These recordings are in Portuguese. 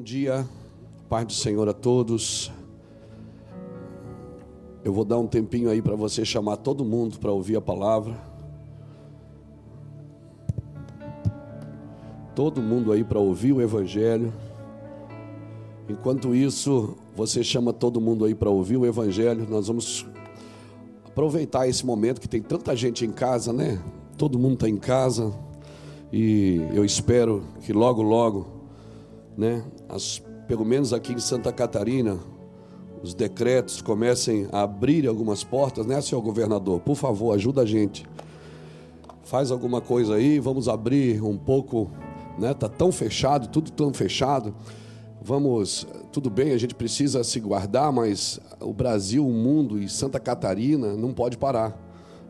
Bom dia, Pai do Senhor a todos. Eu vou dar um tempinho aí para você chamar todo mundo para ouvir a palavra. Todo mundo aí para ouvir o Evangelho. Enquanto isso, você chama todo mundo aí para ouvir o Evangelho. Nós vamos aproveitar esse momento que tem tanta gente em casa, né? Todo mundo está em casa e eu espero que logo, logo, né? As, pelo menos aqui em Santa Catarina, os decretos comecem a abrir algumas portas, né, senhor governador? Por favor, ajuda a gente. Faz alguma coisa aí, vamos abrir um pouco, né? Tá tão fechado, tudo tão fechado. Vamos, tudo bem, a gente precisa se guardar, mas o Brasil, o mundo e Santa Catarina não pode parar.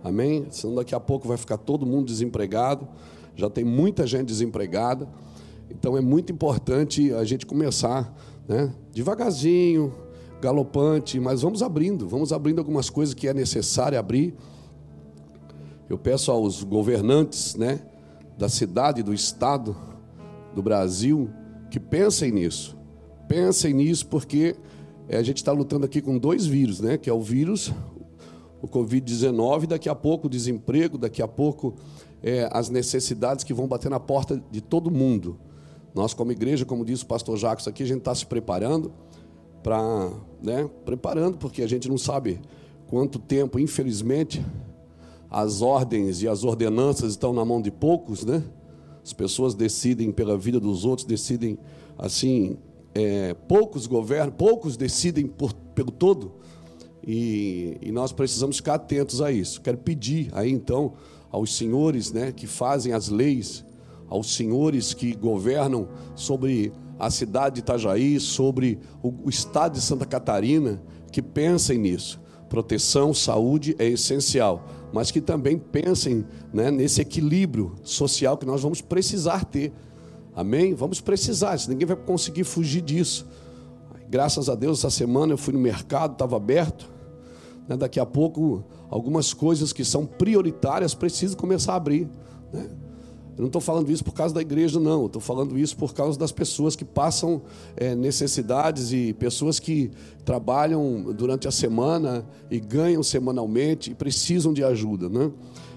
Amém? Senão daqui a pouco vai ficar todo mundo desempregado. Já tem muita gente desempregada. Então é muito importante a gente começar, né? Devagarzinho, galopante, mas vamos abrindo, vamos abrindo algumas coisas que é necessário abrir. Eu peço aos governantes, né, da cidade, do estado, do Brasil, que pensem nisso. Pensem nisso porque é, a gente está lutando aqui com dois vírus, né? Que é o vírus, o Covid-19, daqui a pouco o desemprego, daqui a pouco é, as necessidades que vão bater na porta de todo mundo. Nós, como igreja, como disse o pastor Jacques aqui, a gente está se preparando para, né? Preparando, porque a gente não sabe quanto tempo, infelizmente, as ordens e as ordenanças estão na mão de poucos, né? As pessoas decidem pela vida dos outros, decidem assim é, poucos governam, poucos decidem por, pelo todo, e, e, nós precisamos ficar atentos a isso. Quero pedir aí então aos senhores né, que fazem as leis, aos senhores que governam sobre a cidade de Itajaí, sobre o, estado de Santa Catarina, que pensem nisso. Proteção, saúde é essencial, mas que também pensem né, nesse equilíbrio social que nós vamos precisar ter Amém? Vamos precisar, ninguém vai conseguir fugir disso. Graças a Deus, essa semana eu fui no mercado, estava aberto. Né? Daqui a pouco, algumas coisas que são prioritárias precisam começar a abrir. Né? Eu não estou falando isso por causa da igreja, não. Estou falando isso por causa das pessoas que passam é, necessidades e pessoas que trabalham durante a semana e ganham semanalmente e precisam de ajuda. Né?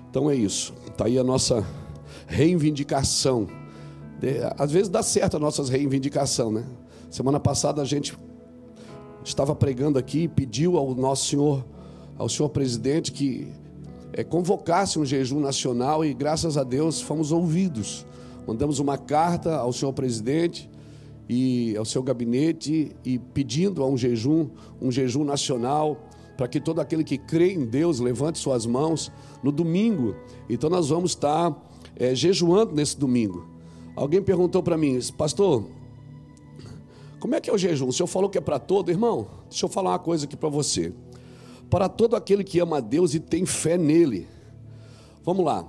Então é isso. Está aí a nossa reivindicação às vezes dá certo a nossa reivindicação, né? Semana passada a gente estava pregando aqui e pediu ao nosso senhor, ao senhor presidente, que é, convocasse um jejum nacional e graças a Deus fomos ouvidos. Mandamos uma carta ao senhor presidente e ao seu gabinete e pedindo a um jejum, um jejum nacional, para que todo aquele que crê em Deus levante suas mãos no domingo. Então nós vamos estar é, jejuando nesse domingo. Alguém perguntou para mim, pastor, como é que é o jejum? O senhor falou que é para todo, irmão? Deixa eu falar uma coisa aqui para você. Para todo aquele que ama a Deus e tem fé nele. Vamos lá.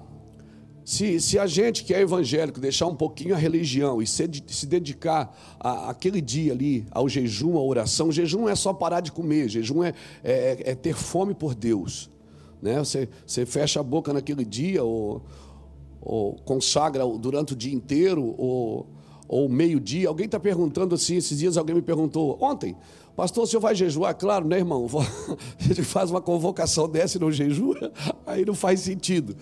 Se, se a gente que é evangélico deixar um pouquinho a religião e se, se dedicar a, aquele dia ali ao jejum, à oração, jejum não é só parar de comer, jejum é, é, é ter fome por Deus. Né? Você, você fecha a boca naquele dia, ou, ou consagra durante o dia inteiro, ou, ou meio-dia. Alguém está perguntando assim, esses dias alguém me perguntou, ontem, pastor, o senhor vai jejuar? Claro, né, irmão? A gente faz uma convocação dessa e não jejua, aí não faz sentido.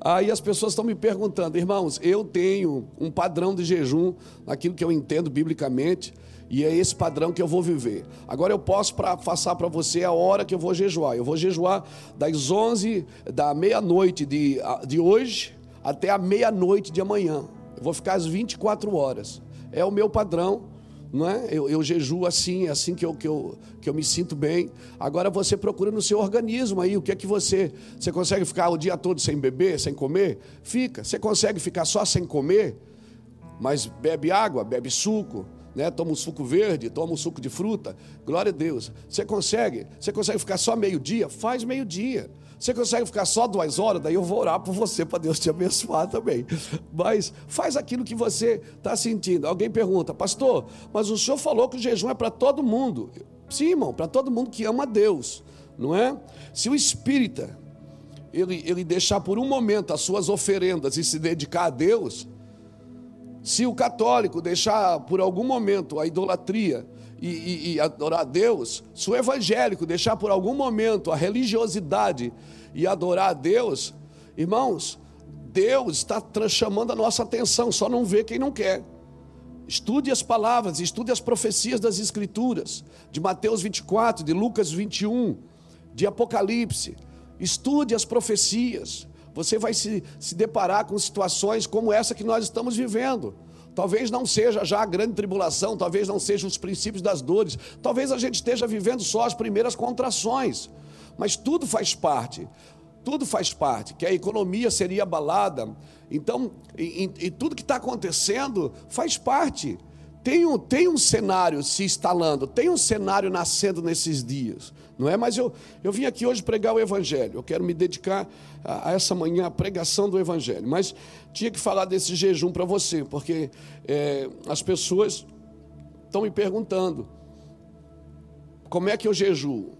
Aí as pessoas estão me perguntando, irmãos, eu tenho um padrão de jejum, naquilo que eu entendo biblicamente, e é esse padrão que eu vou viver. Agora eu posso pra, passar para você a hora que eu vou jejuar. Eu vou jejuar das 11 da meia-noite de, de hoje até a meia-noite de amanhã. Eu vou ficar às 24 horas. É o meu padrão, não é? Eu, eu jejuo assim, é assim que eu, que, eu, que eu me sinto bem. Agora você procura no seu organismo aí, o que é que você. Você consegue ficar o dia todo sem beber, sem comer? Fica. Você consegue ficar só sem comer, mas bebe água, bebe suco, né? Toma um suco verde, toma um suco de fruta. Glória a Deus. Você consegue? Você consegue ficar só meio-dia? Faz meio-dia. Você consegue ficar só duas horas? Daí eu vou orar por você, para Deus te abençoar também. Mas faz aquilo que você está sentindo. Alguém pergunta, pastor, mas o senhor falou que o jejum é para todo mundo. Sim, irmão, para todo mundo que ama a Deus, não é? Se o espírita ele, ele deixar por um momento as suas oferendas e se dedicar a Deus, Se o católico deixar por algum momento a idolatria e, e, e, adorar a Deus, se o evangélico deixar por algum momento a religiosidade e adorar a Deus, irmãos, Deus está chamando a nossa atenção, só não vê quem não quer. Estude as palavras, estude as profecias das Escrituras, de Mateus 24, de Lucas 21, de Apocalipse. Estude as profecias. Você vai se, se deparar com situações como essa que nós estamos vivendo. Talvez não seja já a grande tribulação, talvez não sejam os princípios das dores, talvez a gente esteja vivendo só as primeiras contrações, mas tudo faz parte tudo faz parte, que a economia seria abalada. Então, e, e tudo que está acontecendo faz parte. Tem um, tem um cenário se instalando, tem um cenário nascendo nesses dias, não é? Mas eu, eu vim aqui hoje pregar o Evangelho, eu quero me dedicar a, a essa manhã à pregação do Evangelho, mas tinha que falar desse jejum para você, porque é, as pessoas estão me perguntando como é que eu jejuo.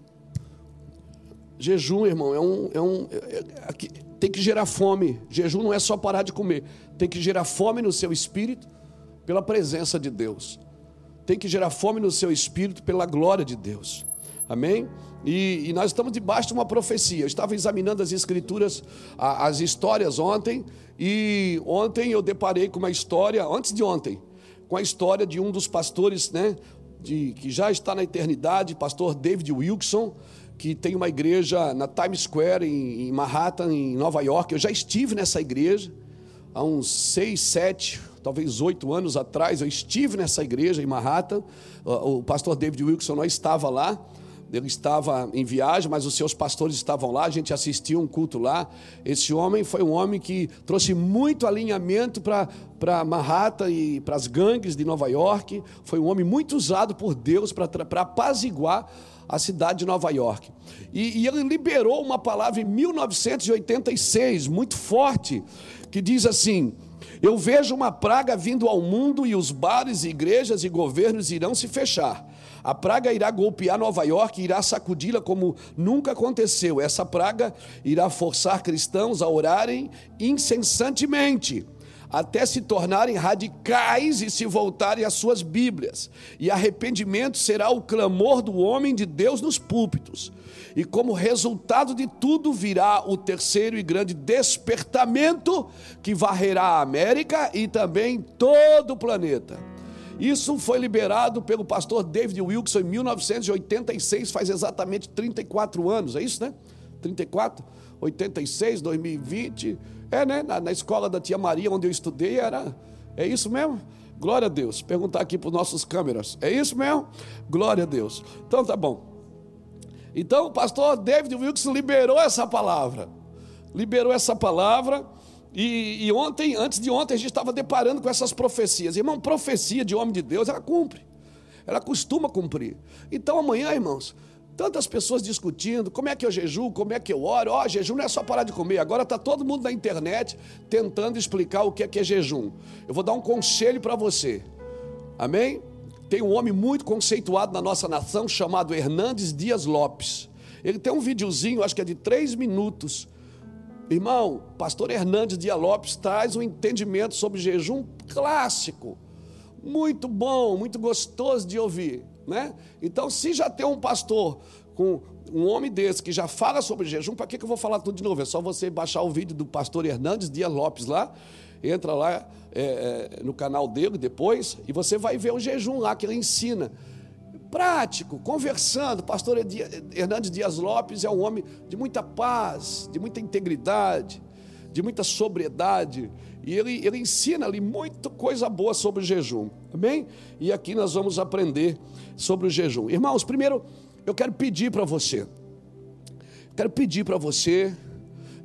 Jejum, irmão, é um. É um é, é, tem que gerar fome. Jejum não é só parar de comer. Tem que gerar fome no seu espírito pela presença de Deus. Tem que gerar fome no seu espírito pela glória de Deus. Amém? E, e, nós estamos debaixo de uma profecia. Eu estava examinando as escrituras, a, as histórias ontem, e ontem eu deparei com uma história, antes de ontem, com a história de um dos pastores, né, de, que já está na eternidade, pastor David Wilson que tem uma igreja na Times Square, em, em Manhattan, em Nova York. Eu já estive nessa igreja há uns seis, sete, talvez oito anos atrás. Eu estive nessa igreja em Manhattan. O pastor David Wilson não estava lá. Ele estava em viagem, mas os seus pastores estavam lá, a gente assistiu um culto lá. Esse homem foi um homem que trouxe muito alinhamento para Manhattan e para as gangues de Nova York. Foi um homem muito usado por Deus para apaziguar a cidade de Nova York. E, e ele liberou uma palavra em 1986, muito forte, que diz assim: Eu vejo uma praga vindo ao mundo e os bares, igrejas e governos irão se fechar. A praga irá golpear Nova York e irá sacudi-la como nunca aconteceu. Essa praga irá forçar cristãos a orarem incessantemente até se tornarem radicais e se voltarem às suas Bíblias. E arrependimento será o clamor do homem de Deus nos púlpitos. E como resultado de tudo virá o terceiro e grande despertamento que varrerá a América e também todo o planeta. Isso foi liberado pelo pastor David Wilson em 1986, faz exatamente 34 anos, é isso, né? 34, 86, 2020 é, né? Na, na, escola da tia Maria, onde eu estudei, era. É isso mesmo? Glória a Deus. Perguntar aqui para os nossos câmeras. É isso mesmo? Glória a Deus. Então tá bom. Então o pastor David Wilkes liberou essa palavra. Liberou essa palavra. E, e ontem, antes de ontem, a gente estava deparando com essas profecias. Irmão, profecia de homem de Deus, ela cumpre. Ela costuma cumprir. Então amanhã, irmãos, Tantas pessoas discutindo como é que eu jejuo, como é que eu oro. Ó, oh, jejum não é só parar de comer. Agora está todo mundo na internet tentando explicar o que é que é jejum. Eu vou dar um conselho para você. Amém? Tem um homem muito conceituado na nossa nação chamado Hernandes Dias Lopes. Ele tem um videozinho, acho que é de três minutos. Irmão, pastor Hernandes Dias Lopes traz um entendimento sobre jejum clássico. Muito bom, muito gostoso de ouvir. Né? Então, se já tem um pastor com um homem desse que já fala sobre jejum, para que, que eu vou falar tudo de novo? É só você baixar o vídeo do pastor Hernandes Dias Lopes lá, entra lá é, é, no canal dele depois, e você vai ver o jejum lá que ele ensina. Prático, conversando. Pastor Hernandes Dias Lopes é um homem de muita paz, de muita integridade, de muita sobriedade. E ele, ele ensina ali muita coisa boa sobre o jejum. Amém? E aqui nós vamos aprender sobre o jejum. Irmãos, primeiro eu quero pedir para você. Quero pedir para você.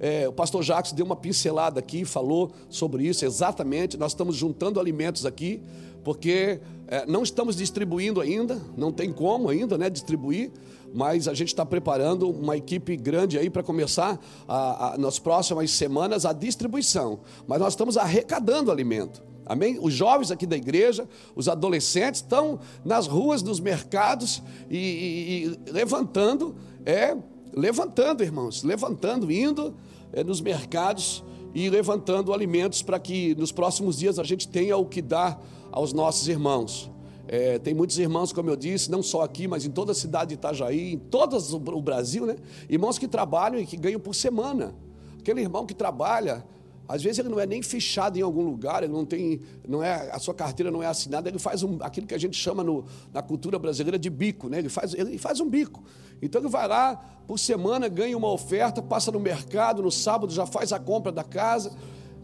É, o pastor Jacques deu uma pincelada aqui, falou sobre isso exatamente. Nós estamos juntando alimentos aqui, porque é, não estamos distribuindo ainda, não tem como ainda né, distribuir, mas a gente está preparando uma equipe grande aí para começar a, a, nas próximas semanas a distribuição. Mas nós estamos arrecadando alimento. Amém? Os jovens aqui da igreja, os adolescentes estão nas ruas, nos mercados e, e, e levantando, é, levantando, irmãos, levantando, indo nos mercados e levantando alimentos para que nos próximos dias a gente tenha o que dar aos nossos irmãos. É, tem muitos irmãos, como eu disse, não só aqui, mas em toda a cidade de Itajaí, em todo o Brasil, né? Irmãos que trabalham e que ganham por semana. Aquele irmão que trabalha, às vezes ele não é nem fichado em algum lugar, ele não tem, não é, a sua carteira não é assinada, ele faz um, aquilo que a gente chama no, na cultura brasileira de bico, né? Ele faz, ele faz um bico. Então ele vai lá por semana, ganha uma oferta, passa no mercado, no sábado já faz a compra da casa,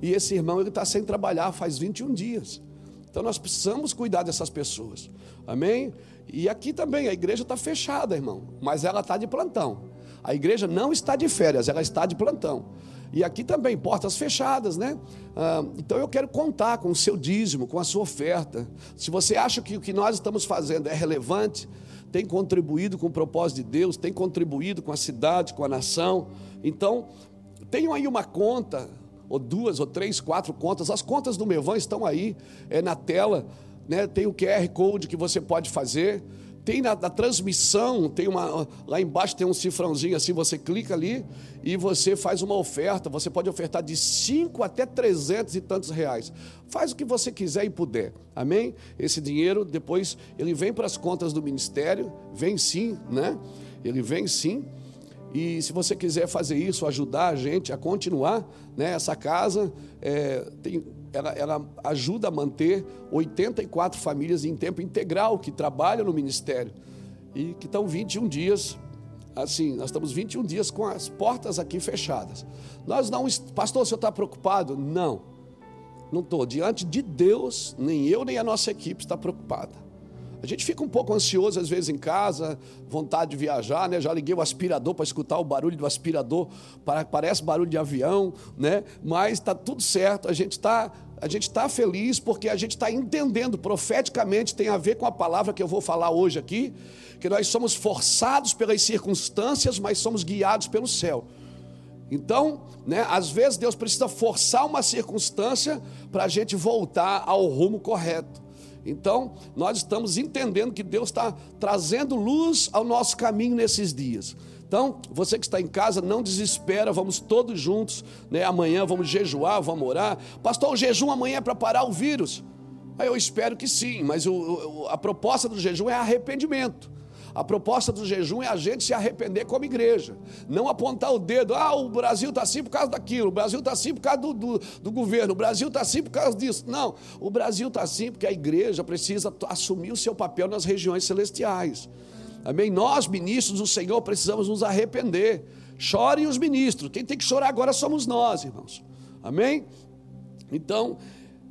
e esse irmão ele está sem trabalhar faz 21 dias. Então nós precisamos cuidar dessas pessoas. Amém? E aqui também a igreja está fechada, irmão, mas ela está de plantão. A igreja não está de férias, ela está de plantão. E aqui também, portas fechadas, né? Ah, então eu quero contar com o seu dízimo, com a sua oferta. Se você acha que o que nós estamos fazendo é relevante, tem contribuído com o propósito de Deus, tem contribuído com a cidade, com a nação, então tenham aí uma conta ou duas, ou três, quatro contas. As contas do Mevan estão aí é, na tela, né? tem o QR Code que você pode fazer. Tem na, na, transmissão, tem uma lá embaixo tem um cifrãozinho assim, você clica ali e você faz uma oferta. Você pode ofertar de 5 até 300 e tantos reais. Faz o que você quiser e puder. Amém? Esse dinheiro depois ele vem para as contas do ministério, vem sim, né? Ele vem sim e se você quiser fazer isso, ajudar a gente a continuar, né, essa casa é, tem, ela, ela, ajuda a manter 84 famílias em tempo integral que trabalham no ministério e que estão 21 dias, assim, nós estamos 21 dias com as portas aqui fechadas. Nós não, pastor, o senhor está preocupado? Não, não estou. Diante de Deus, nem eu nem a nossa equipe está preocupada. A gente fica um pouco ansioso às vezes em casa, vontade de viajar, né? Já liguei o aspirador para escutar o barulho do aspirador, parece barulho de avião, né? Mas está tudo certo, a gente está a gente está feliz porque a gente está entendendo profeticamente, tem a ver com a palavra que eu vou falar hoje aqui, que nós somos forçados pelas circunstâncias, mas somos guiados pelo céu. Então, né, às vezes Deus precisa forçar uma circunstância para a gente voltar ao rumo correto. Então, nós estamos entendendo que Deus está trazendo luz ao nosso caminho nesses dias. Então, você que está em casa, não desespera, vamos todos juntos, né? Amanhã vamos jejuar, vamos orar. Pastor, o jejum amanhã é para parar o vírus. Eu espero que sim, mas o, a proposta do jejum é arrependimento. A proposta do jejum é a gente se arrepender como igreja, não apontar o dedo, ah, o Brasil está assim por causa daquilo, o Brasil está assim por causa do, do, do governo, o Brasil está assim por causa disso. Não, o Brasil está assim porque a igreja precisa assumir o seu papel nas regiões celestiais. Amém? Nós, ministros do Senhor, precisamos nos arrepender. Chorem os ministros, quem tem que chorar agora somos nós, irmãos. Amém? Então,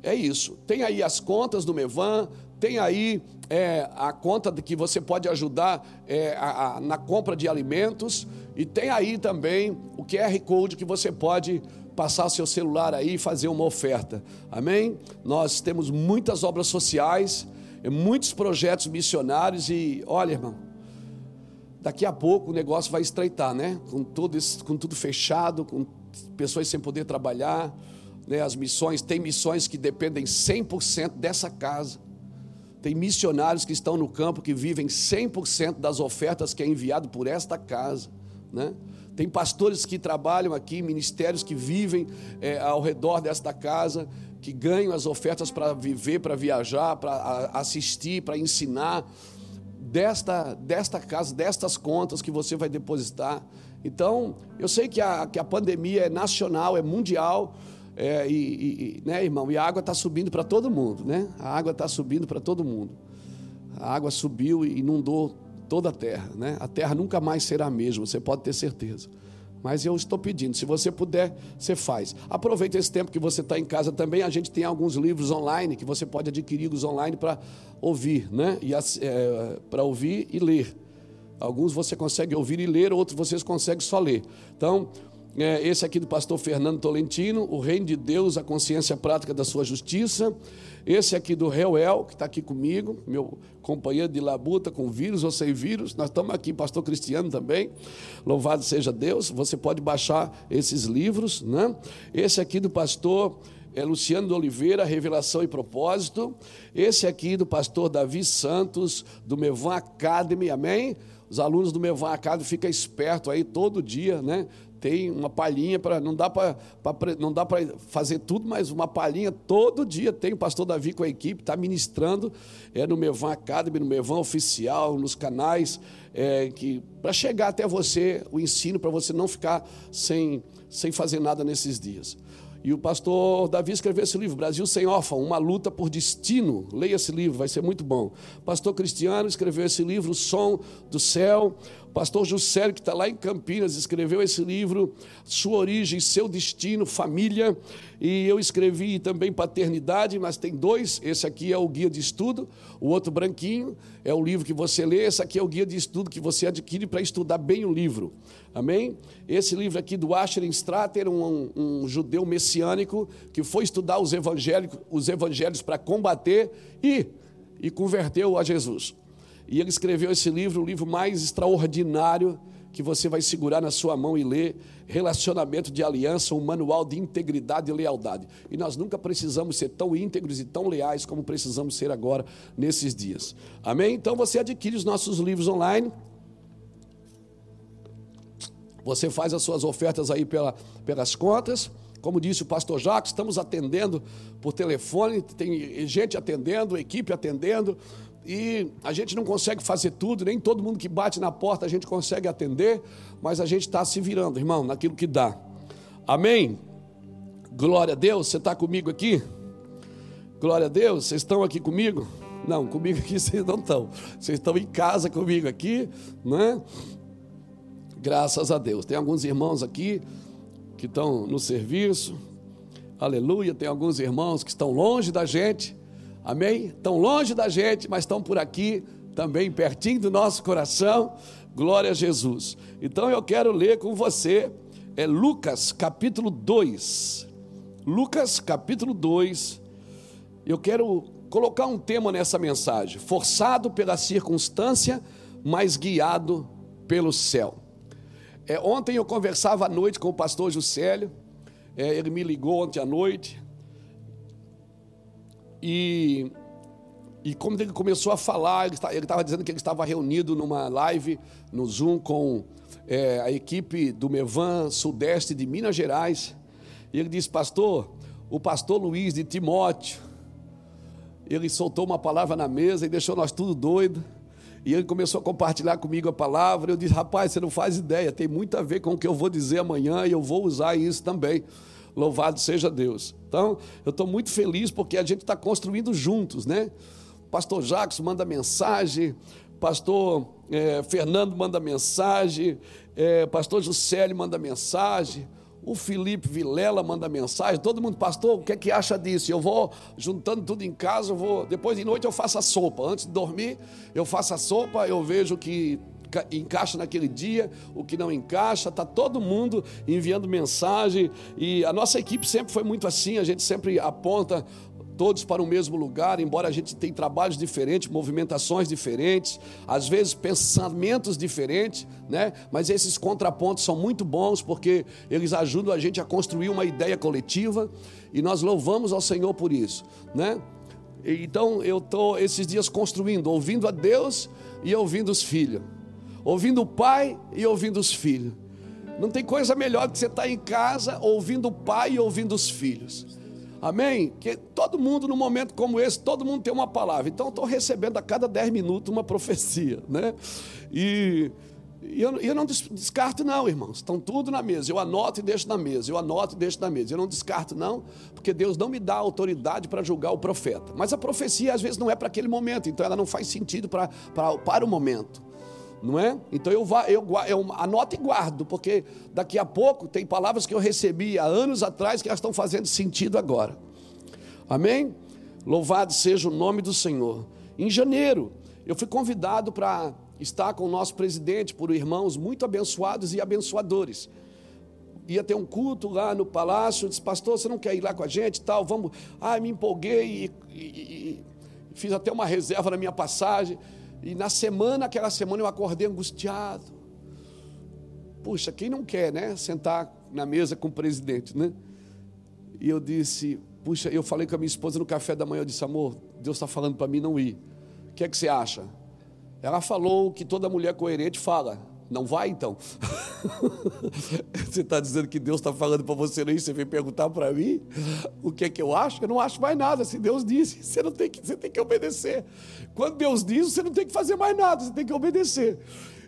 é isso. Tem aí as contas do Mevan, tem aí é, a conta de que você pode ajudar é, a, a, na compra de alimentos e tem aí também o QR Code que você pode passar seu celular aí e fazer uma oferta. Amém? Nós temos muitas obras sociais, muitos projetos missionários e olha, irmão, daqui a pouco o negócio vai estreitar, né? Com tudo, isso, com tudo fechado, com pessoas sem poder trabalhar, né? As missões, tem missões que dependem 100% dessa casa. Tem missionários que estão no campo que vivem 100% das ofertas que é enviado por esta casa. Né? Tem pastores que trabalham aqui, ministérios que vivem é, ao redor desta casa, que ganham as ofertas para viver, para viajar, para assistir, para ensinar. Desta, desta casa, destas contas que você vai depositar. Então, eu sei que a, que a pandemia é nacional, é mundial, é, e, e, né, irmão? E a água está subindo para todo mundo, né? A água está subindo para todo mundo. A água subiu e inundou toda a terra, né? A terra nunca mais será a mesma, você pode ter certeza. Mas eu estou pedindo, se você puder, você faz. Aproveita esse tempo que você está em casa também. A gente tem alguns livros online que você pode adquirir-os online para ouvir, né? E é, para ouvir e ler. Alguns você consegue ouvir e ler, outros vocês conseguem só ler. Então, é, esse aqui do pastor Fernando Tolentino, O Reino de Deus, a consciência prática da sua justiça. Esse aqui do Reuel, que está aqui comigo, meu companheiro de labuta, com vírus ou sem vírus. Nós estamos aqui, pastor Cristiano também. Louvado seja Deus. Você pode baixar esses livros. Né? Esse aqui do pastor é Luciano de Oliveira, Revelação e Propósito. Esse aqui do pastor Davi Santos, do Mevan Academy, amém? Os alunos do Mevan Academy ficam espertos aí todo dia, né? Tem uma palhinha para não dá para não dá para fazer tudo, mas uma palhinha todo dia tem o pastor Davi com a equipe está ministrando é no Mevan Academy, no Mevan oficial, nos canais é, que para chegar até você o ensino para você não ficar sem sem fazer nada nesses dias. E o pastor Davi escreveu esse livro, Brasil Sem Órfão, uma luta por destino. Leia esse livro, vai ser muito bom. Pastor Cristiano escreveu esse livro, O Som do Céu. Pastor Juscelio, que está lá em Campinas, escreveu esse livro, Sua Origem, Seu Destino, Família. E eu escrevi também Paternidade, mas tem dois. Esse aqui é o guia de estudo, o outro branquinho é o livro que você lê. Esse aqui é o guia de estudo que você adquire para estudar bem o livro. Amém? Esse livro aqui do Asher Strater, um, um, judeu messiânico que foi estudar os evangélicos, os evangelhos para combater e, e converteu a Jesus. E ele escreveu esse livro, o livro mais extraordinário que você vai segurar na sua mão e ler, Relacionamento de Aliança, um manual de integridade e lealdade. E nós nunca precisamos ser tão íntegros e tão leais como precisamos ser agora nesses dias. Amém? Então você adquire os nossos livros online. Você faz as suas ofertas aí pela, pelas contas. Como disse o pastor Jacques, estamos atendendo por telefone, tem gente atendendo, equipe atendendo e a gente não consegue fazer tudo, nem todo mundo que bate na porta a gente consegue atender, mas a gente está se virando, irmão, naquilo que dá. Amém? Glória a Deus, você está comigo aqui? Glória a Deus, vocês estão aqui comigo? Não, comigo aqui vocês não estão. Vocês estão em casa comigo aqui, né? Graças a Deus. Tem alguns irmãos aqui que estão no serviço. Aleluia. Tem alguns irmãos que estão longe da gente Amém? Estão longe da gente, mas estão por aqui, também pertinho do nosso coração. Glória a Jesus. Então eu quero ler com você é Lucas capítulo 2. Lucas capítulo 2. Eu quero colocar um tema nessa mensagem: forçado pela circunstância, mas guiado pelo céu. É, ontem eu conversava à noite com o pastor Juscelio, é, ele me ligou ontem à noite, e, e como ele começou a falar, ele estava dizendo que ele estava reunido numa live no Zoom com é, a equipe do Mevan Sudeste de Minas Gerais. E ele disse, pastor, o pastor Luiz de Timóteo, ele soltou uma palavra na mesa e deixou nós tudo doido. E ele começou a compartilhar comigo a palavra. Eu disse, rapaz, você não faz ideia, tem muito a ver com o que eu vou dizer amanhã e eu vou usar isso também. Louvado seja Deus. Então, eu estou muito feliz porque a gente está construindo juntos, né? Pastor Jacques manda mensagem, pastor é, Fernando manda mensagem, é, pastor Juscelio manda mensagem, o Felipe Vilela manda mensagem, todo mundo, pastor, o que é que acha disso? Eu vou juntando tudo em casa, eu vou, depois de noite eu faço a sopa, antes de dormir eu faço a sopa, eu vejo que encaixa naquele dia, o que não encaixa, está todo mundo enviando mensagem e a nossa equipe sempre foi muito assim, a gente sempre aponta todos para o mesmo lugar, embora a gente tenha trabalhos diferentes, movimentações diferentes, às vezes pensamentos diferentes, né? Mas esses contrapontos são muito bons porque eles ajudam a gente a construir uma ideia coletiva e nós louvamos ao Senhor por isso, né? Então eu estou esses dias construindo, ouvindo a Deus e ouvindo os filhos ouvindo o pai e ouvindo os filhos. Não tem coisa melhor do que você estar em casa ouvindo o pai e ouvindo os filhos. Amém? Que todo mundo, num momento como esse, todo mundo tem uma palavra. Então, estou recebendo a cada 10 minutos uma profecia, né? E, e eu, eu, não descarto, não, irmãos. Estão tudo na mesa. Eu anoto e deixo na mesa. Eu anoto e deixo na mesa. Eu não descarto, não, porque Deus não me dá autoridade para julgar o profeta. Mas a profecia, às vezes, não é para aquele momento. Então, ela não faz sentido pra, pra, para o momento não é? Então eu, eu, eu anoto e guardo, porque daqui a pouco tem palavras que eu recebi há anos atrás que elas estão fazendo sentido agora. Amém? Louvado seja o nome do Senhor. Em janeiro, eu fui convidado para estar com o nosso presidente por irmãos muito abençoados e abençoadores. Ia ter um culto lá no palácio, eu disse, pastor, você não quer ir lá com a gente tal? Vamos. Ah, me empolguei e, e, e fiz até uma reserva na minha passagem. E na semana, aquela semana, eu acordei angustiado. Puxa, quem não quer, né? Sentar na mesa com o presidente, né? E eu disse, puxa, eu falei com a minha esposa no café da manhã, eu disse, amor, Deus está falando para mim não ir. O que é que você acha? Ela falou que toda mulher coerente fala, Não vai então? você está dizendo que Deus está falando para você não ir, você vem perguntar para mim o que é que eu acho? Eu não acho mais nada. Se Deus disse, você não tem que, você tem que obedecer. Quando Deus diz, você não tem que fazer mais nada, você tem que obedecer.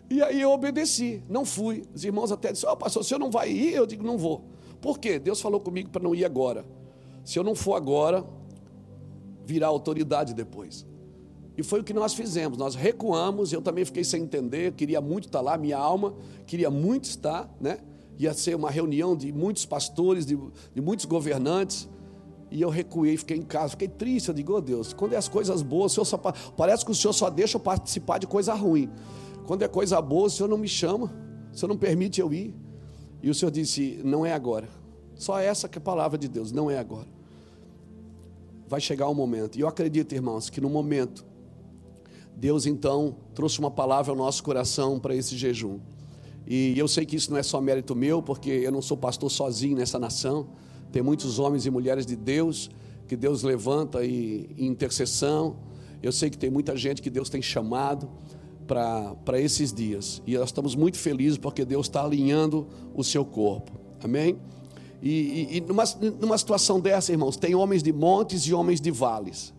E aí eu obedeci, não fui. Os irmãos até disseram, oh, pastor, se eu não vai ir, eu digo, não vou. Por quê? Deus falou comigo para não ir agora. Se eu não for agora, virá autoridade depois. E foi o que nós fizemos. Nós recuamos, eu também fiquei sem entender, queria muito estar lá, minha alma queria muito estar, né? Ia ser uma reunião de muitos pastores, de, de muitos governantes. E eu recuei, fiquei em casa, fiquei triste. Eu digo, oh Deus, quando é as coisas boas, o só, parece que o Senhor só deixa eu participar de coisa ruim. Quando é coisa boa, o Senhor não me chama, o Senhor não permite eu ir. E o Senhor disse: Não é agora. Só essa que é a palavra de Deus, não é agora. Vai chegar um momento. E eu acredito, irmãos, que no momento Deus então trouxe uma palavra ao nosso coração para esse jejum. E eu sei que isso não é só mérito meu, porque eu não sou pastor sozinho nessa nação. Tem muitos homens e mulheres de Deus que Deus levanta em intercessão. Eu sei que tem muita gente que Deus tem chamado para esses dias. E nós estamos muito felizes porque Deus está alinhando o seu corpo. Amém? E, e, e numa, numa situação dessa, irmãos, tem homens de montes e homens de vales.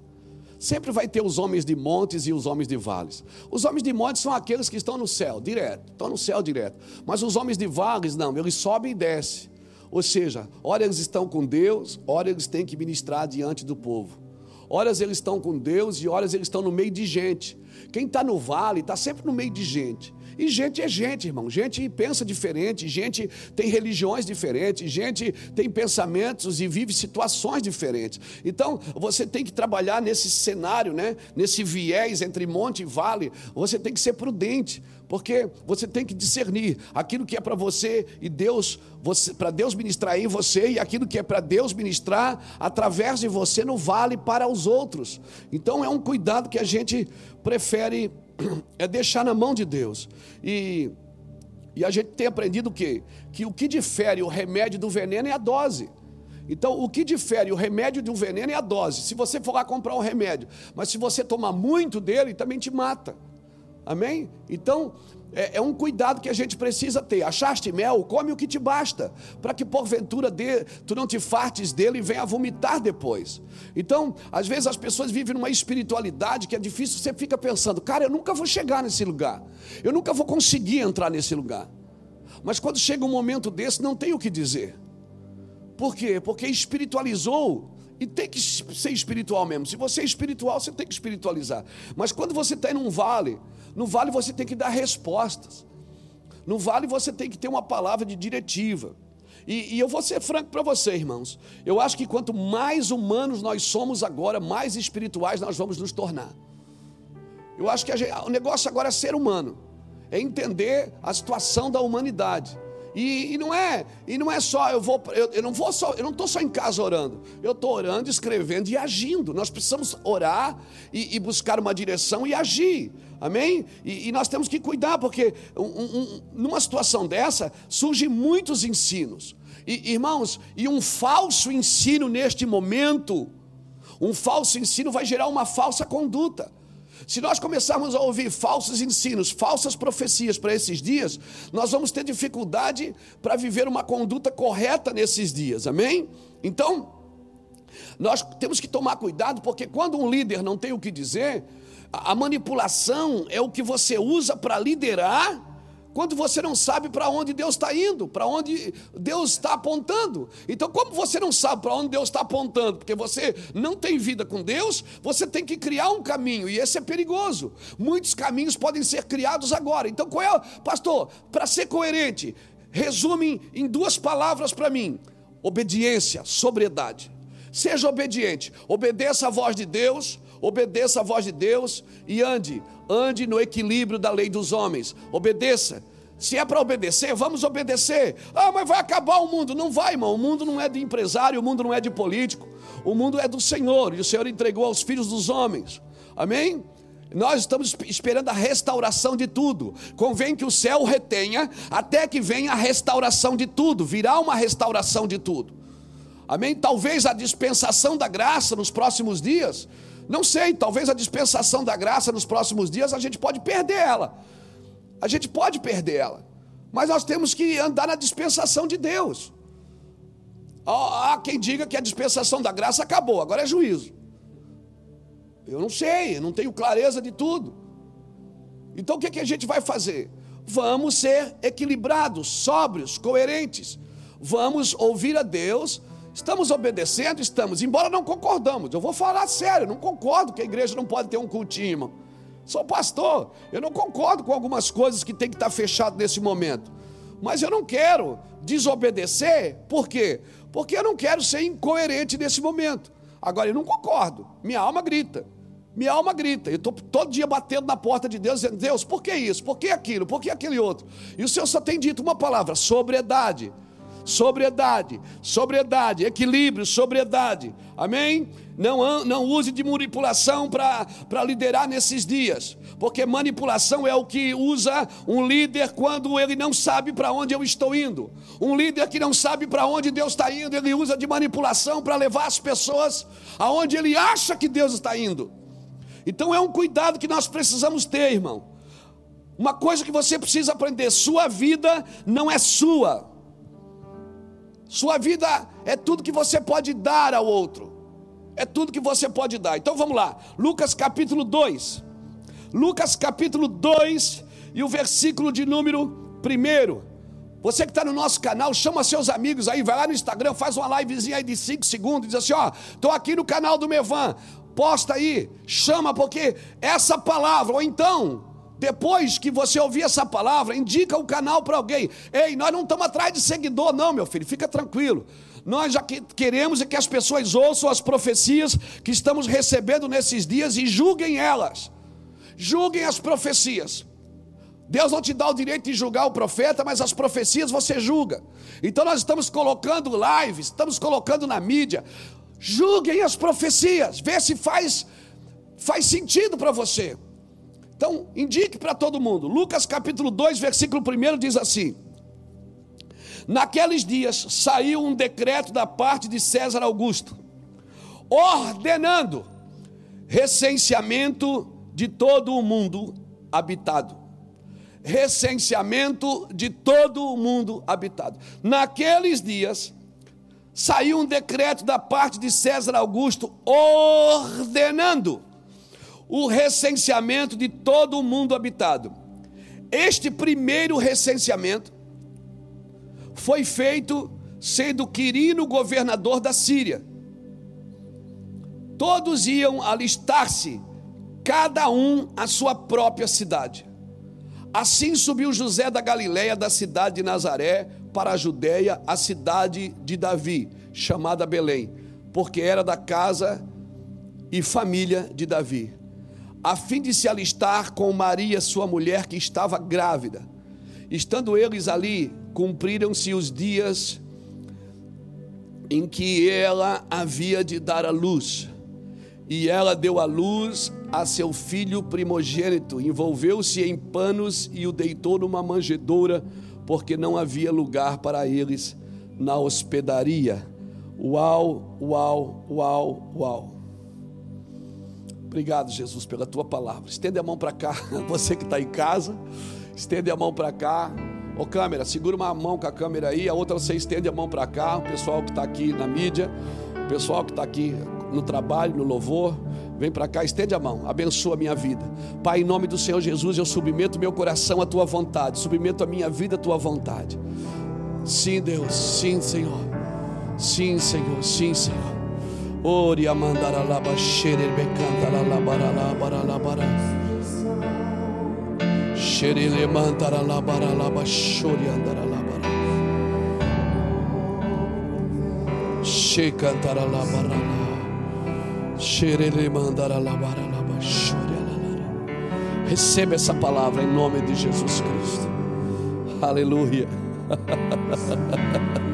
Sempre vai ter os homens de montes e os homens de vales. Os homens de montes são aqueles que estão no céu, direto, estão no céu direto. Mas os homens de vales, não, eles sobem e descem. Ou seja, ora eles estão com Deus, ora eles têm que ministrar diante do povo. Horas eles estão com Deus e horas eles estão no meio de gente. Quem está no vale está sempre no meio de gente. E gente é gente, irmão. Gente pensa diferente, gente tem religiões diferentes, gente tem pensamentos e vive situações diferentes. Então, você tem que trabalhar nesse cenário, né? Nesse viés entre monte e vale. Você tem que ser prudente, porque você tem que discernir aquilo que é para você e Deus, para Deus ministrar em você e aquilo que é para Deus ministrar através de você no vale para os outros. Então, é um cuidado que a gente prefere é deixar na mão de Deus. E, e a gente tem aprendido o quê? Que o que difere o remédio do veneno é a dose. Então, o que difere o remédio do veneno é a dose. Se você for lá comprar um remédio, mas se você tomar muito dele, também te mata. Amém? Então, é, é, um cuidado que a gente precisa ter. Achaste mel? Come o que te basta, para que porventura de, tu não te fartes dele e venha vomitar depois. Então, às vezes as pessoas vivem numa espiritualidade que é difícil, você fica pensando, cara, eu nunca vou chegar nesse lugar, eu nunca vou conseguir entrar nesse lugar. Mas quando chega um momento desse, não tem o que dizer. Por quê? Porque espiritualizou e tem que ser espiritual mesmo. Se você é espiritual, você tem que espiritualizar. Mas quando você está em um vale, no vale você tem que dar respostas. No vale você tem que ter uma palavra de diretiva. E, e eu vou ser franco para você, irmãos. Eu acho que quanto mais humanos nós somos agora, mais espirituais nós vamos nos tornar. Eu acho que gente, o negócio agora é ser humano, é entender a situação da humanidade. E, e, não é, e não é só eu vou, eu, eu não vou só, eu não estou só em casa orando. Eu estou orando, escrevendo e agindo. Nós precisamos orar e, e buscar uma direção e agir. Amém? E, e nós temos que cuidar, porque um, um, numa situação dessa surgem muitos ensinos. E, irmãos, e um falso ensino neste momento, um falso ensino vai gerar uma falsa conduta. Se nós começarmos a ouvir falsos ensinos, falsas profecias para esses dias, nós vamos ter dificuldade para viver uma conduta correta nesses dias, amém? Então, nós temos que tomar cuidado, porque quando um líder não tem o que dizer, a manipulação é o que você usa para liderar quando você não sabe para onde Deus está indo, para onde Deus está apontando. Então, como você não sabe para onde Deus está apontando, porque você não tem vida com Deus, você tem que criar um caminho, e esse é perigoso. Muitos caminhos podem ser criados agora. Então, qual é, pastor, para ser coerente, resume em duas palavras para mim: obediência, sobriedade. Seja obediente, obedeça a voz de Deus, obedeça a voz de Deus e ande ande no equilíbrio da lei dos homens. Obedeça. Se é para obedecer, vamos obedecer. Ah, mas vai acabar o mundo. Não vai, irmão. O mundo não é de empresário, o mundo não é de político. O mundo é do Senhor e o Senhor entregou aos filhos dos homens. Amém? Nós estamos esperando a restauração de tudo. Convém que o céu retenha até que venha a restauração de tudo. Virá uma restauração de tudo. Amém? Talvez a dispensação da graça nos próximos dias não sei, talvez a dispensação da graça nos próximos dias a gente pode perder ela. A gente pode perder ela, mas nós temos que andar na dispensação de Deus. Há quem diga que a dispensação da graça acabou, agora é juízo. Eu não sei, não tenho clareza de tudo. Então o que, é que a gente vai fazer? Vamos ser equilibrados, sóbrios, coerentes. Vamos ouvir a Deus. Estamos obedecendo? Estamos, embora não concordamos. Eu vou falar sério, não concordo que a igreja não pode ter um cultinho, irmão. Sou pastor, eu não concordo com algumas coisas que tem que estar fechado nesse momento. Mas eu não quero desobedecer, por quê? Porque eu não quero ser incoerente nesse momento. Agora, eu não concordo, minha alma grita. Minha alma grita, eu estou todo dia batendo na porta de Deus, dizendo: Deus, por que isso? Por que aquilo? Por que aquele outro? E o Senhor só tem dito uma palavra: sobriedade sobriedade, sobriedade, equilíbrio, sobriedade. Amém? Não, não use de manipulação para liderar nesses dias, porque manipulação é o que usa um líder quando ele não sabe para onde eu estou indo. Um líder que não sabe para onde Deus está indo, ele usa de manipulação para levar as pessoas aonde ele acha que Deus está indo. Então é um cuidado que nós precisamos ter, irmão. Uma coisa que você precisa aprender: sua vida não é sua. Sua vida é tudo que você pode dar ao outro. É tudo que você pode dar. Então vamos lá. Lucas capítulo 2. Lucas capítulo 2 e o versículo de número 1. Você que está no nosso canal, chama seus amigos aí, vai lá no Instagram, faz uma livezinha aí de 5 segundos, diz assim: ó, estou aqui no canal do Mevan, posta aí, chama, porque essa palavra, ou então, depois que você ouvir essa palavra, indica o canal para alguém. Ei, nós não estamos atrás de seguidor, não, meu filho, fica tranquilo. Nós já queremos é que as pessoas ouçam as profecias que estamos recebendo nesses dias e julguem elas. Julguem as profecias. Deus não te dá o direito de julgar o profeta, mas as profecias você julga. Então nós estamos colocando lives, estamos colocando na mídia. Julguem as profecias, vê se faz faz sentido para você. Então, indique para todo mundo. Lucas capítulo 2, versículo 1 diz assim: Naqueles dias saiu um decreto da parte de César Augusto, ordenando recenseamento de todo o mundo habitado. Recenseamento de todo o mundo habitado. Naqueles dias saiu um decreto da parte de César Augusto ordenando o recenseamento de todo o mundo habitado. Este primeiro recenseamento foi feito sendo Quirino governador da Síria. Todos iam alistar-se, cada um à sua própria cidade. Assim subiu José da Galiléia da cidade de Nazaré para a Judéia, a cidade de Davi, chamada Belém, porque era da casa e família de Davi a fim de se alistar com Maria, sua mulher, que estava grávida. Estando eles ali, cumpriram-se os dias em que ela havia de dar a luz. E ela deu a luz a seu filho primogênito, envolveu-se em panos e o deitou numa manjedoura, porque não havia lugar para eles na hospedaria. Uau, uau, uau, uau. Obrigado, Jesus, pela tua palavra. Estende a mão para cá, você que está em casa, estende a mão para cá. Ô câmera, segura uma mão com a câmera aí, a outra você estende a mão para cá. O pessoal que está aqui na mídia, o pessoal que está aqui no trabalho, no louvor, vem para cá, estende a mão, abençoa a minha vida. Pai, em nome do Senhor Jesus, eu submeto meu coração à tua vontade, submeto a minha vida à tua vontade. Sim, Deus, sim, Senhor. Sim, Senhor, sim, Senhor. Ori amandara laba shere bekantara labara labara labara. Shere le mantara labara laba shori andara labara. She cantara labara la. Shere le mandara labara laba shori alara. Receba essa palavra em nome de Jesus Cristo. Aleluia.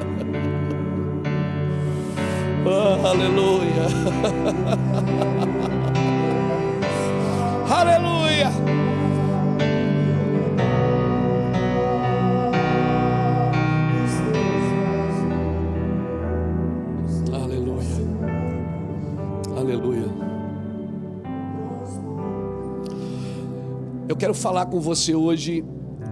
Oh, aleluia. aleluia. Aleluia. Aleluia. Eu quero falar com você hoje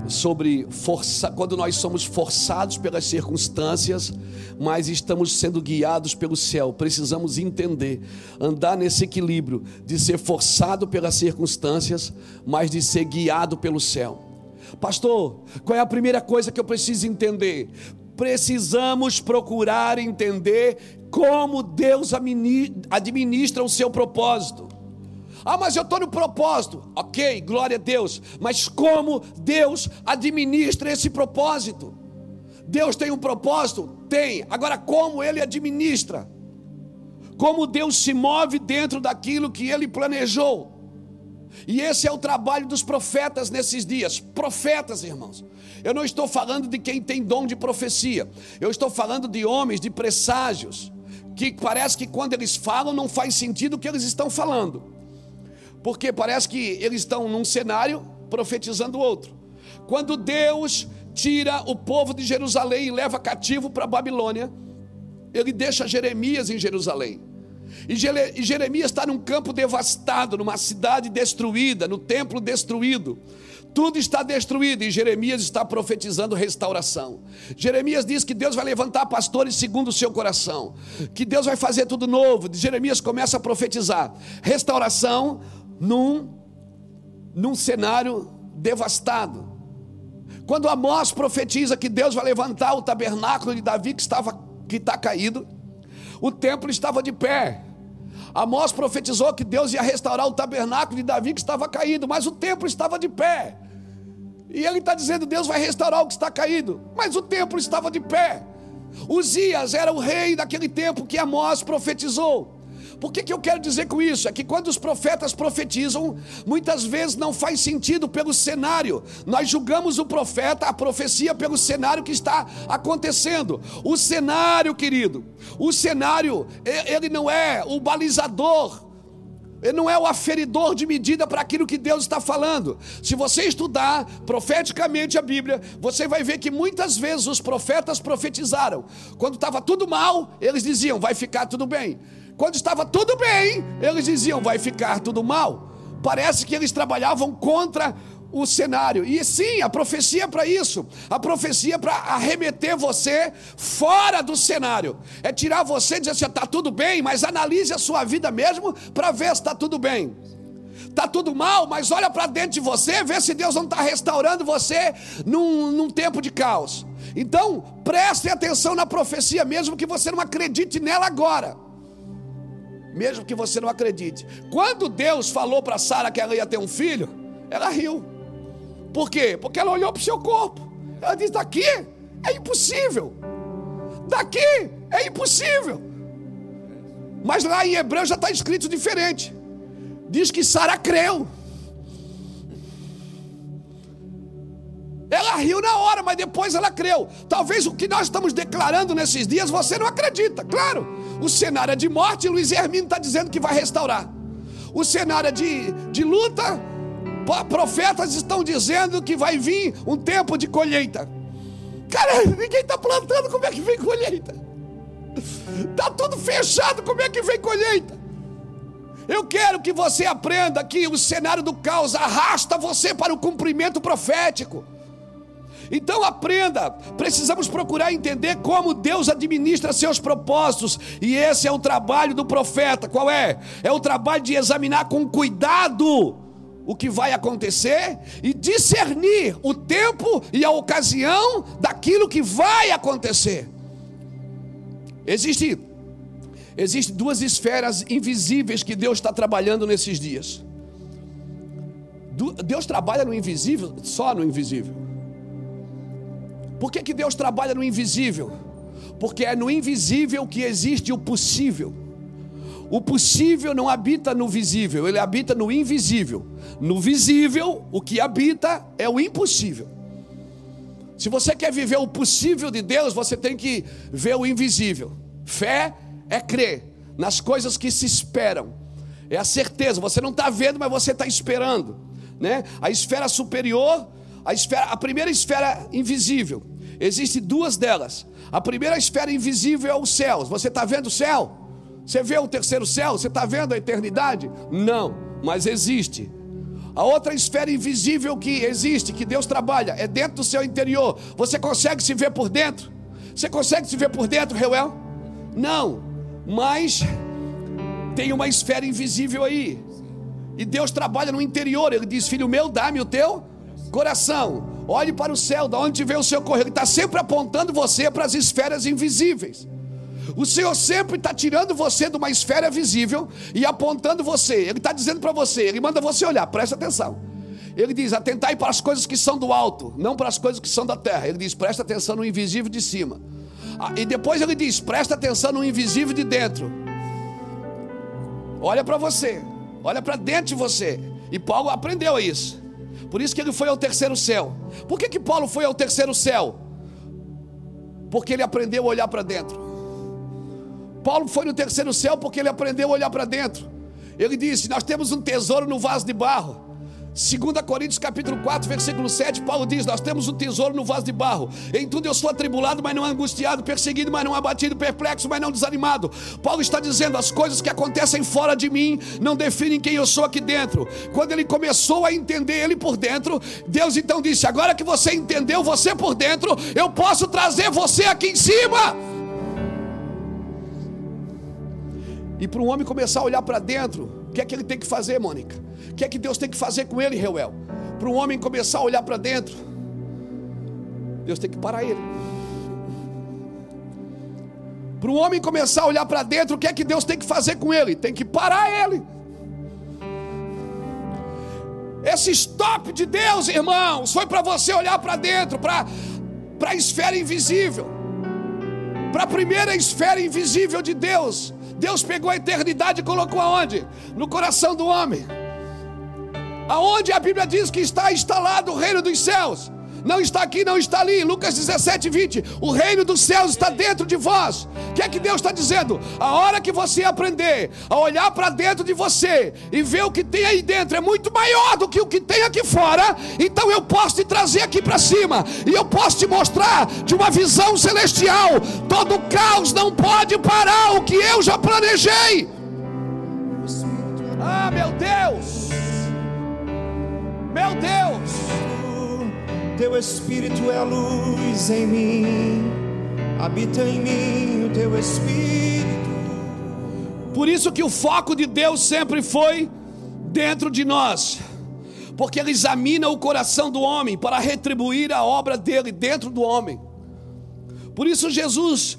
sobre força, quando nós somos forçados pelas circunstâncias, mas estamos sendo guiados pelo céu. Precisamos entender, andar nesse equilíbrio de ser forçado pelas circunstâncias, mas de ser guiado pelo céu. Pastor, qual é a primeira coisa que eu preciso entender? Precisamos procurar entender como Deus administra o seu propósito. Ah, mas eu estou no propósito. Ok, glória a Deus. Mas como Deus administra esse propósito? Deus tem um propósito? Tem. Agora, como Ele administra? Como Deus se move dentro daquilo que Ele planejou? E esse é o trabalho dos profetas nesses dias. Profetas, irmãos. Eu não estou falando de quem tem dom de profecia. Eu estou falando de homens, de presságios, que parece que quando eles falam não faz sentido o que eles estão falando porque parece que eles estão num cenário profetizando outro. Quando Deus tira o povo de Jerusalém e leva cativo para Babilônia, ele deixa Jeremias em Jerusalém. E Jeremias está num campo devastado, numa cidade destruída, no templo destruído. Tudo está destruído e Jeremias está profetizando restauração. Jeremias diz que Deus vai levantar pastores segundo o seu coração, que Deus vai fazer tudo novo. Jeremias começa a profetizar restauração, num, num cenário devastado. Quando Amós profetiza que Deus vai levantar o tabernáculo de Davi que estava que está caído, o templo estava de pé. Amós profetizou que Deus ia restaurar o tabernáculo de Davi que estava caído, mas o templo estava de pé. E ele está dizendo: Deus vai restaurar o que está caído, mas o templo estava de pé. Uzias era o rei daquele tempo que Amós profetizou. Por que, que eu quero dizer com isso? É que quando os profetas profetizam, muitas vezes não faz sentido pelo cenário. Nós julgamos o profeta, a profecia, pelo cenário que está acontecendo. O cenário, querido, o cenário, ele não é o balizador ele não é o aferidor de medida para aquilo que Deus está falando. Se você estudar profeticamente a Bíblia, você vai ver que muitas vezes os profetas profetizaram. Quando estava tudo mal, eles diziam: vai ficar tudo bem. Quando estava tudo bem, eles diziam: vai ficar tudo mal. Parece que eles trabalhavam contra o cenário. E sim, a profecia é para isso. A profecia é para arremeter você fora do cenário. É tirar você e dizer assim: está tudo bem, mas analise a sua vida mesmo para ver se está tudo bem. Está tudo mal, mas olha para dentro de você, vê se Deus não está restaurando você num, num tempo de caos. Então, preste atenção na profecia, mesmo que você não acredite nela agora mesmo que você não acredite. Quando Deus falou para Sara que ela ia ter um filho, ela riu. Por quê? Porque ela olhou para o seu corpo. Ela disse: daqui é impossível. Daqui é impossível. Mas lá em Hebreu já está escrito diferente. Diz que Sara creu. Ela riu na hora, mas depois ela creu. Talvez o que nós estamos declarando nesses dias você não acredita, claro. O cenário é de morte, Luiz Hermino está dizendo que vai restaurar. O cenário é de, de luta, profetas estão dizendo que vai vir um tempo de colheita. Cara, ninguém está plantando, como é que vem colheita? Está tudo fechado, como é que vem colheita? Eu quero que você aprenda que o cenário do caos arrasta você para o cumprimento profético. Então aprenda, precisamos procurar entender como Deus administra seus propósitos, e esse é o trabalho do profeta. Qual é? É o trabalho de examinar com cuidado o que vai acontecer e discernir o tempo e a ocasião daquilo que vai acontecer. Existe existe duas esferas invisíveis que Deus está trabalhando nesses dias. Deus trabalha no invisível, só no invisível. Por que, que Deus trabalha no invisível? Porque é no invisível que existe o possível. O possível não habita no visível, ele habita no invisível. No visível, o que habita é o impossível. Se você quer viver o possível de Deus, você tem que ver o invisível. Fé é crer nas coisas que se esperam, é a certeza. Você não está vendo, mas você está esperando. Né? A esfera superior a, esfera, a primeira esfera invisível, existe duas delas. A primeira esfera invisível é os céus. Você está vendo o céu? Você vê o terceiro céu? Você está vendo a eternidade? Não, mas existe. A outra esfera invisível que existe, que Deus trabalha, é dentro do seu interior. Você consegue se ver por dentro? Você consegue se ver por dentro, Reuel? Não, mas tem uma esfera invisível aí. E Deus trabalha no interior. Ele diz: Filho meu, dá-me o teu coração. Olhe para o céu, da onde vem o seu correr. Ele está sempre apontando você para as esferas invisíveis. O Senhor sempre está tirando você de uma esfera visível e apontando você. Ele está dizendo para você, ele manda você olhar, presta atenção. Ele diz: atentai para as coisas que são do alto, não para as coisas que são da terra. Ele diz: presta atenção no invisível de cima. Ah, e depois ele diz: presta atenção no invisível de dentro. Olha para você, olha para dentro de você. E Paulo aprendeu isso. Por isso que ele foi ao terceiro céu. Por que, que Paulo foi ao terceiro céu? Porque ele aprendeu a olhar para dentro. Paulo foi no terceiro céu porque ele aprendeu a olhar para dentro. Ele disse: Nós temos um tesouro no vaso de barro. 2 Coríntios capítulo 4, versículo 7, Paulo diz: Nós temos um tesouro no vaso de barro. Em tudo eu sou atribulado, mas não angustiado, perseguido, mas não abatido, perplexo, mas não desanimado. Paulo está dizendo: as coisas que acontecem fora de mim não definem quem eu sou aqui dentro. Quando ele começou a entender ele por dentro, Deus então disse: Agora que você entendeu você por dentro, eu posso trazer você aqui em cima. E para um homem começar a olhar para dentro, que é que ele tem que fazer, Mônica? O que é que Deus tem que fazer com ele, Reuel? Para um homem começar a olhar para dentro, Deus tem que parar ele. Para um homem começar a olhar para dentro, o que é que Deus tem que fazer com ele? Tem que parar ele. Esse stop de Deus, irmãos, foi para você olhar para dentro, para a esfera invisível, para a primeira esfera invisível de Deus, Deus pegou a eternidade e colocou aonde? No coração do homem. Aonde a Bíblia diz que está instalado o reino dos céus. Não está aqui, não está ali. Lucas 17, 20. O reino dos céus está dentro de vós. O que é que Deus está dizendo? A hora que você aprender a olhar para dentro de você e ver o que tem aí dentro é muito maior do que o que tem aqui fora, então eu posso te trazer aqui para cima e eu posso te mostrar de uma visão celestial. Todo caos não pode parar o que eu já planejei. Ah, meu Deus! Meu Deus! Teu Espírito é a luz em mim, habita em mim o Teu Espírito. Por isso que o foco de Deus sempre foi dentro de nós, porque Ele examina o coração do homem para retribuir a obra dele dentro do homem. Por isso Jesus,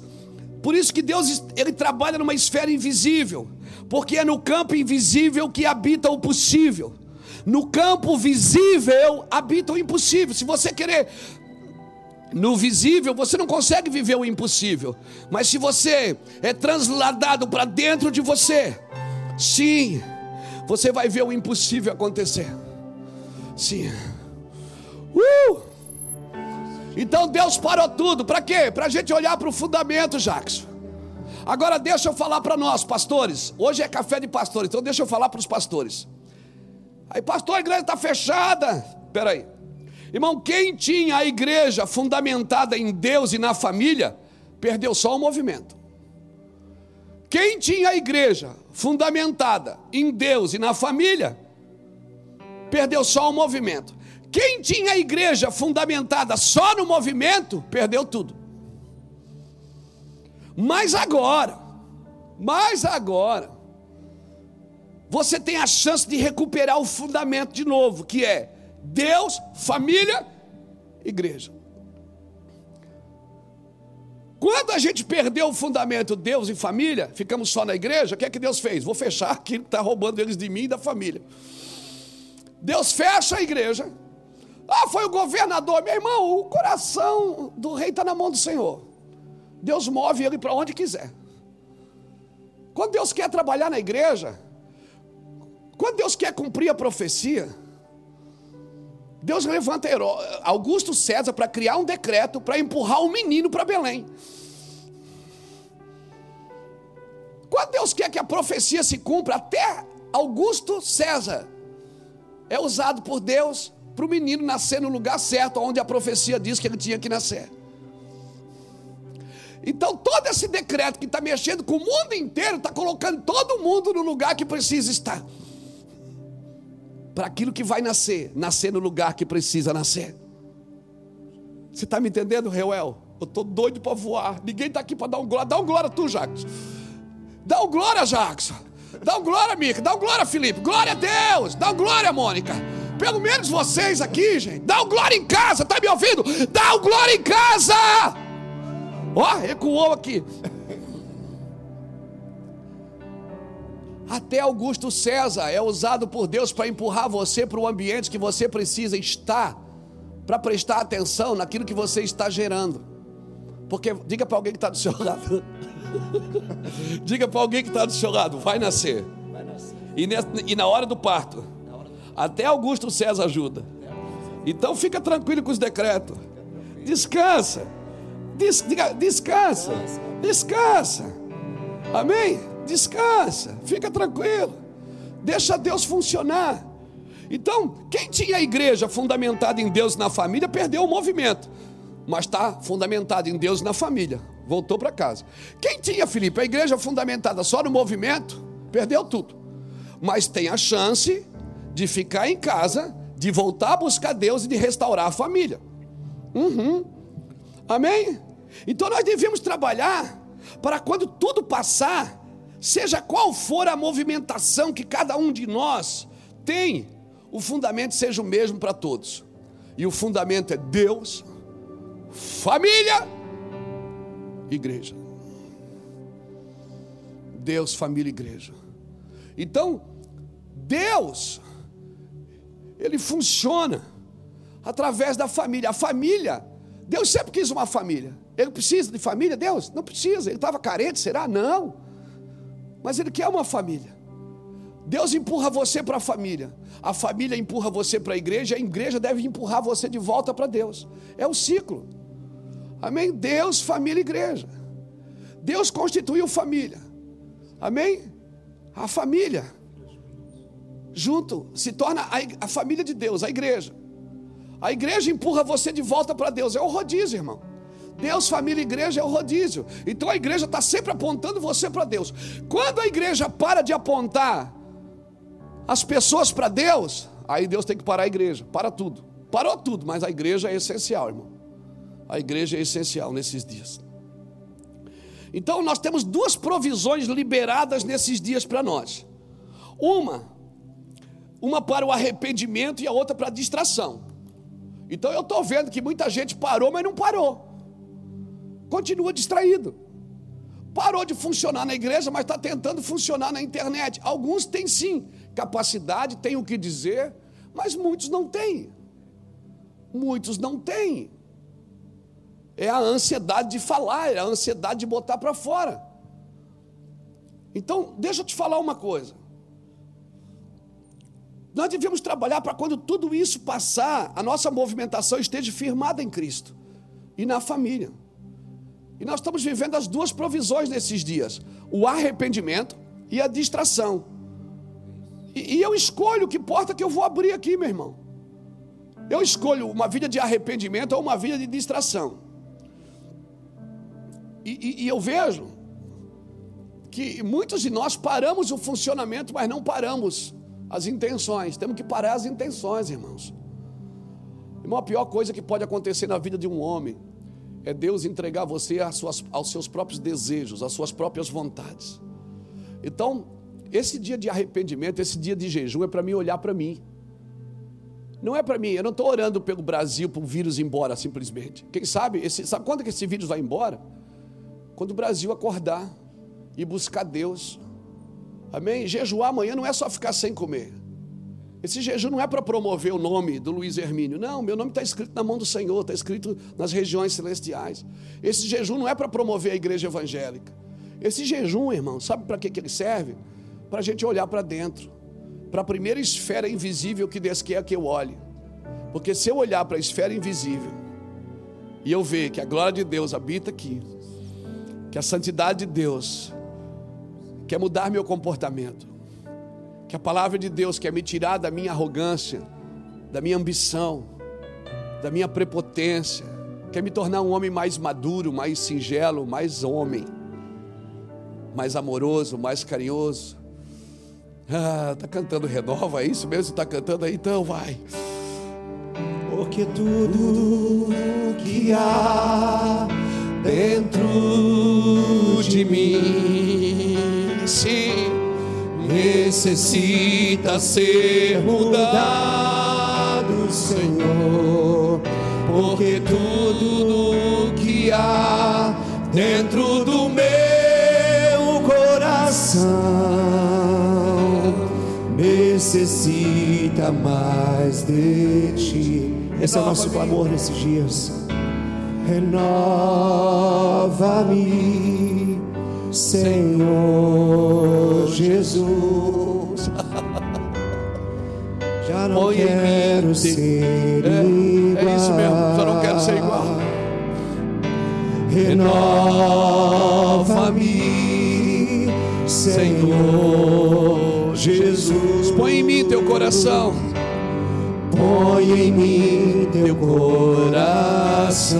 por isso que Deus ele trabalha numa esfera invisível, porque é no campo invisível que habita o possível. No campo visível habita o impossível. Se você querer no visível, você não consegue viver o impossível. Mas se você é transladado para dentro de você, sim, você vai ver o impossível acontecer. Sim. Uh! Então Deus parou tudo. Para quê? Para a gente olhar para o fundamento, Jackson. Agora deixa eu falar para nós, pastores. Hoje é café de pastores, então deixa eu falar para os pastores. Aí, pastor, a igreja está fechada. Espera aí. Irmão, quem tinha a igreja fundamentada em Deus e na família, perdeu só o movimento. Quem tinha a igreja fundamentada em Deus e na família, perdeu só o movimento. Quem tinha a igreja fundamentada só no movimento, perdeu tudo. Mas agora, mas agora, você tem a chance de recuperar o fundamento de novo, que é Deus, família, igreja. Quando a gente perdeu o fundamento Deus e família, ficamos só na igreja, o que é que Deus fez? Vou fechar aquilo que está roubando eles de mim e da família. Deus fecha a igreja. Ah, foi o governador. Meu irmão, o coração do rei está na mão do Senhor. Deus move ele para onde quiser. Quando Deus quer trabalhar na igreja, quando Deus quer cumprir a profecia, Deus levanta Augusto César para criar um decreto para empurrar o um menino para Belém. Quando Deus quer que a profecia se cumpra, até Augusto César é usado por Deus para o menino nascer no lugar certo, onde a profecia diz que ele tinha que nascer. Então, todo esse decreto que está mexendo com o mundo inteiro, está colocando todo mundo no lugar que precisa estar. Para aquilo que vai nascer, nascer no lugar que precisa nascer. Você está me entendendo, Reuel? Eu estou doido para voar. Ninguém está aqui para dar um glória. Dá um glória tu, Jacques. Dá um glória, Jackson. Dá um glória, Mica. Dá um glória, Felipe. Glória a Deus. Dá um glória, Mônica. Pelo menos vocês aqui, gente. Dá um glória em casa. Tá me ouvindo? Dá um glória em casa. Ó, oh, recuou aqui. Até Augusto César é usado por Deus para empurrar você para o ambiente que você precisa estar, para prestar atenção naquilo que você está gerando. Porque, diga para alguém que está do seu lado, diga para alguém que está do seu lado, vai nascer. Vai nascer. E, nessa, e na hora do parto, até Augusto César ajuda. Então fica tranquilo com os decretos. Descansa. Des, diga, descansa. Descansa. Amém? Descansa, fica tranquilo, deixa Deus funcionar. Então, quem tinha a igreja fundamentada em Deus na família perdeu o movimento, mas está fundamentado em Deus na família, voltou para casa. Quem tinha, Felipe, a igreja fundamentada só no movimento, perdeu tudo, mas tem a chance de ficar em casa, de voltar a buscar Deus e de restaurar a família. Uhum. Amém? Então nós devemos trabalhar para quando tudo passar, seja qual for a movimentação que cada um de nós tem, o fundamento seja o mesmo para todos. E o fundamento é Deus, família, igreja. Deus, família, igreja. Então, Deus, ele funciona através da família. A família, Deus sempre quis uma família. Ele precisa de família? Deus? Não precisa. Ele estava carente, será? Não mas Ele quer uma família. Deus empurra você para a família, a família empurra você para a igreja, a igreja deve empurrar você de volta para Deus. É o ciclo. Amém? Deus, família, igreja. Deus constituiu família. Amém? A família junto se torna a, a família de Deus, a igreja. A igreja empurra você de volta para Deus. É o rodízio, irmão. Deus, família e igreja é o rodízio. Então a igreja está sempre apontando você para Deus. Quando a igreja para de apontar as pessoas para Deus, aí Deus tem que parar a igreja. Para tudo. Parou tudo, mas a igreja é essencial, irmão. A igreja é essencial nesses dias. Então nós temos duas provisões liberadas nesses dias para nós. Uma, uma para o arrependimento e a outra para a distração. Então eu estou vendo que muita gente parou, mas não parou continua distraído. Parou de funcionar na igreja, mas está tentando funcionar na internet. Alguns têm sim capacidade, têm o que dizer, mas muitos não têm. Muitos não têm. É a ansiedade de falar, é a ansiedade de botar para fora. Então, deixa eu te falar uma coisa. Nós devemos trabalhar para quando tudo isso passar, a nossa movimentação esteja firmada em Cristo e na família. E nós estamos vivendo as duas provisões nesses dias: o arrependimento e a distração. E, e eu escolho que porta que eu vou abrir aqui, meu irmão. Eu escolho uma vida de arrependimento ou uma vida de distração. E, e, e eu vejo que muitos de nós paramos o funcionamento, mas não paramos as intenções. Temos que parar as intenções, irmãos. Irmão, a pior coisa que pode acontecer na vida de um homem é Deus entregar você suas, aos seus próprios desejos, às suas próprias vontades. Então, esse dia de arrependimento, esse dia de jejum é para mim olhar para mim. Não é para mim, eu não estou orando pelo Brasil para o vírus ir embora simplesmente. Quem sabe, esse, sabe quando que esse vírus vai embora? Quando o Brasil acordar e buscar Deus. Amém? Jejuar amanhã não é só ficar sem comer. Esse jejum não é para promover o nome do Luiz Hermínio. Não, meu nome está escrito na mão do Senhor, está escrito nas regiões celestiais. Esse jejum não é para promover a igreja evangélica. Esse jejum, irmão, sabe para que, que ele serve? Para a gente olhar para dentro. Para a primeira esfera invisível que Deus quer que eu olhe. Porque se eu olhar para a esfera invisível e eu ver que a glória de Deus habita aqui, que a santidade de Deus quer mudar meu comportamento, que a palavra de Deus quer me tirar da minha arrogância, da minha ambição, da minha prepotência, quer me tornar um homem mais maduro, mais singelo, mais homem, mais amoroso, mais carinhoso. Ah, tá cantando renova, é isso mesmo? Tá cantando aí? Então vai. Porque tudo que há dentro de mim, necessita ser mudado, Senhor. Porque tudo que há dentro do meu coração necessita mais de ti. Esse é o nosso clamor nesses dias. Renova-me, Senhor Jesus. Já não Põe quero ser É, igual. é isso mesmo, já não quero ser igual. Renova-me, Senhor Jesus. Põe em mim teu coração. Põe em mim teu coração,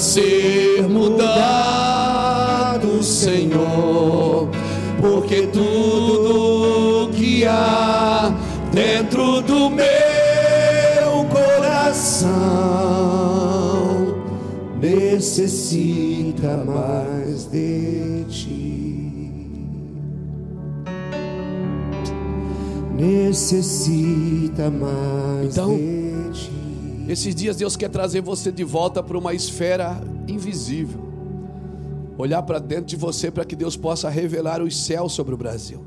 ser mudado, Senhor, porque tudo que há dentro do meu coração necessita mais de ti. Necessita mais Então, de ti. Esses dias Deus quer trazer você de volta para uma esfera invisível. Olhar para dentro de você para que Deus possa revelar os céus sobre o Brasil.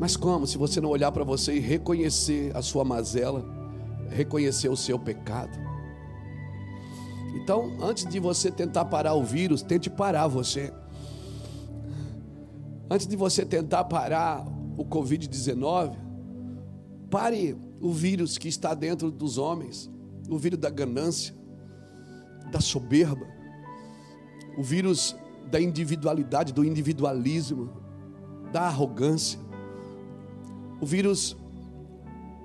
Mas como? Se você não olhar para você e reconhecer a sua mazela, reconhecer o seu pecado. Então, antes de você tentar parar o vírus, tente parar você. Antes de você tentar parar o Covid-19, pare o vírus que está dentro dos homens, o vírus da ganância, da soberba, o vírus da individualidade, do individualismo, da arrogância, o vírus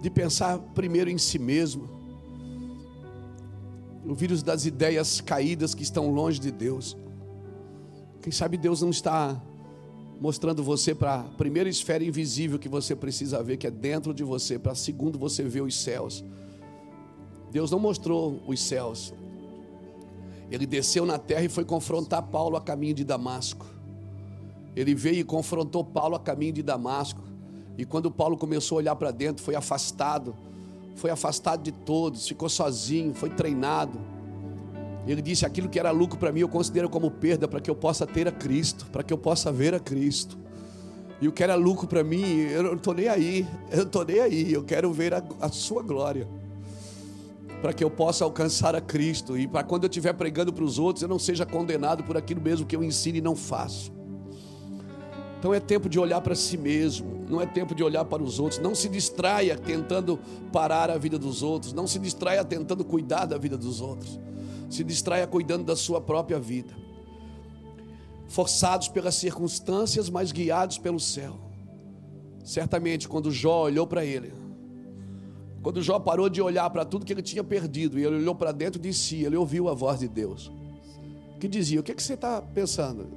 de pensar primeiro em si mesmo, o vírus das ideias caídas que estão longe de Deus. Quem sabe Deus não está mostrando você para a primeira esfera invisível que você precisa ver, que é dentro de você, para segundo você ver os céus. Deus não mostrou os céus. Ele desceu na terra e foi confrontar Paulo a caminho de Damasco. Ele veio e confrontou Paulo a caminho de Damasco. E quando Paulo começou a olhar para dentro, foi afastado. Foi afastado de todos, ficou sozinho, foi treinado. Ele disse: aquilo que era lucro para mim, eu considero como perda para que eu possa ter a Cristo, para que eu possa ver a Cristo. E o que era lucro para mim, eu não estou nem aí, eu não estou nem aí, eu quero ver a, a Sua glória, para que eu possa alcançar a Cristo e para quando eu estiver pregando para os outros, eu não seja condenado por aquilo mesmo que eu ensino e não faço. Então é tempo de olhar para si mesmo, não é tempo de olhar para os outros. Não se distraia tentando parar a vida dos outros, não se distraia tentando cuidar da vida dos outros. Se distraia cuidando da sua própria vida. Forçados pelas circunstâncias, mas guiados pelo céu. Certamente, quando Jó olhou para ele, quando Jó parou de olhar para tudo que ele tinha perdido e ele olhou para dentro de si, ele ouviu a voz de Deus, que dizia: O que, é que você está pensando?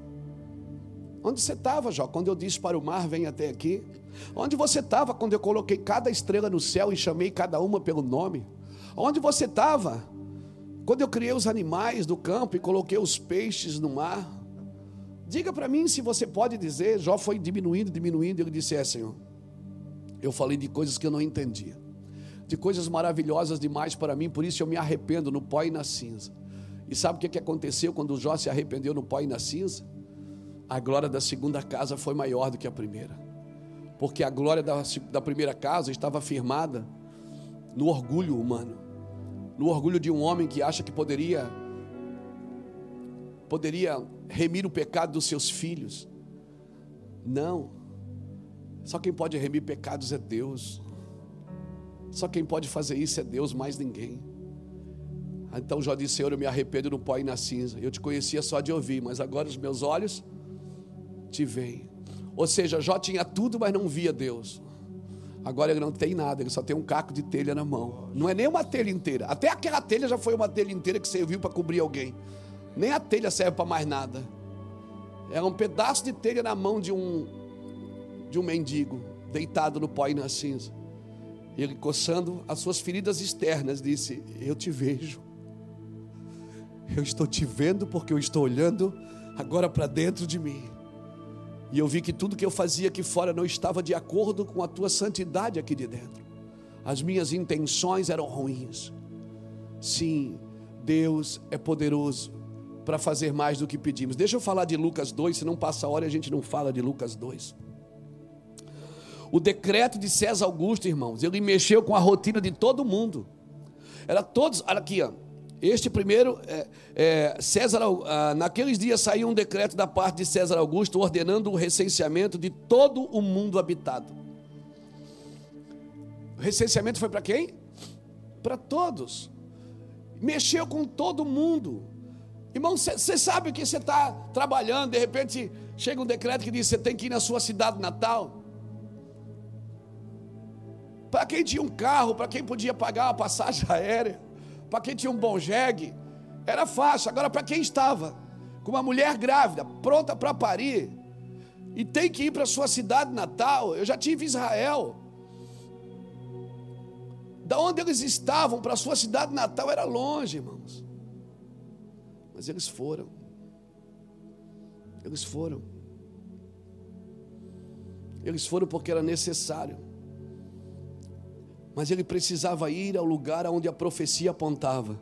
Onde você estava, Jó, quando eu disse para o mar, vem até aqui? Onde você estava quando eu coloquei cada estrela no céu e chamei cada uma pelo nome? Onde você estava quando eu criei os animais do campo e coloquei os peixes no mar? Diga para mim se você pode dizer. Jó foi diminuindo, diminuindo, e ele disse: É, Senhor, eu falei de coisas que eu não entendia, de coisas maravilhosas demais para mim, por isso eu me arrependo no pó e na cinza. E sabe o que aconteceu quando Jó se arrependeu no pó e na cinza? A glória da segunda casa foi maior do que a primeira, porque a glória da, da primeira casa estava firmada no orgulho humano, no orgulho de um homem que acha que poderia poderia remir o pecado dos seus filhos. Não. Só quem pode remir pecados é Deus. Só quem pode fazer isso é Deus, mais ninguém. Então Jó disse: Senhor, eu me arrependo no pó e na cinza. Eu te conhecia só de ouvir, mas agora os meus olhos te veem. Ou seja, Jó tinha tudo, mas não via Deus. Agora ele não tem nada, ele só tem um caco de telha na mão. Não é nem uma telha inteira. Até aquela telha já foi uma telha inteira que serviu para cobrir alguém. Nem a telha serve para mais nada. Era um pedaço de telha na mão de um de um mendigo, deitado no pó e na cinza. Ele coçando as suas feridas externas, disse: Eu te vejo. Eu estou te vendo porque eu estou olhando agora para dentro de mim. E eu vi que tudo que eu fazia aqui fora não estava de acordo com a tua santidade aqui de dentro. As minhas intenções eram ruins. Sim, Deus é poderoso para fazer mais do que pedimos. Deixa eu falar de Lucas 2, se não passa a hora a gente não fala de Lucas 2. O decreto de César Augusto, irmãos, ele mexeu com a rotina de todo mundo. Era todos, olha aqui, ó, este primeiro, é, é, César, ah, naqueles dias saiu um decreto da parte de César Augusto ordenando o recenseamento de todo o mundo habitado. O recenseamento foi para quem? Para todos. Mexeu com todo mundo. Irmão, você sabe que você está trabalhando, de repente chega um decreto que diz você tem que ir na sua cidade natal. Para quem tinha um carro, para quem podia pagar uma passagem aérea para quem tinha um bom jegue, era fácil. Agora, para quem estava com uma mulher grávida, pronta para parir, e tem que ir para sua cidade natal, eu já tive Israel. Da onde eles estavam para sua cidade natal era longe, irmãos. Mas eles foram. Eles foram. Eles foram porque era necessário mas ele precisava ir ao lugar onde a profecia apontava.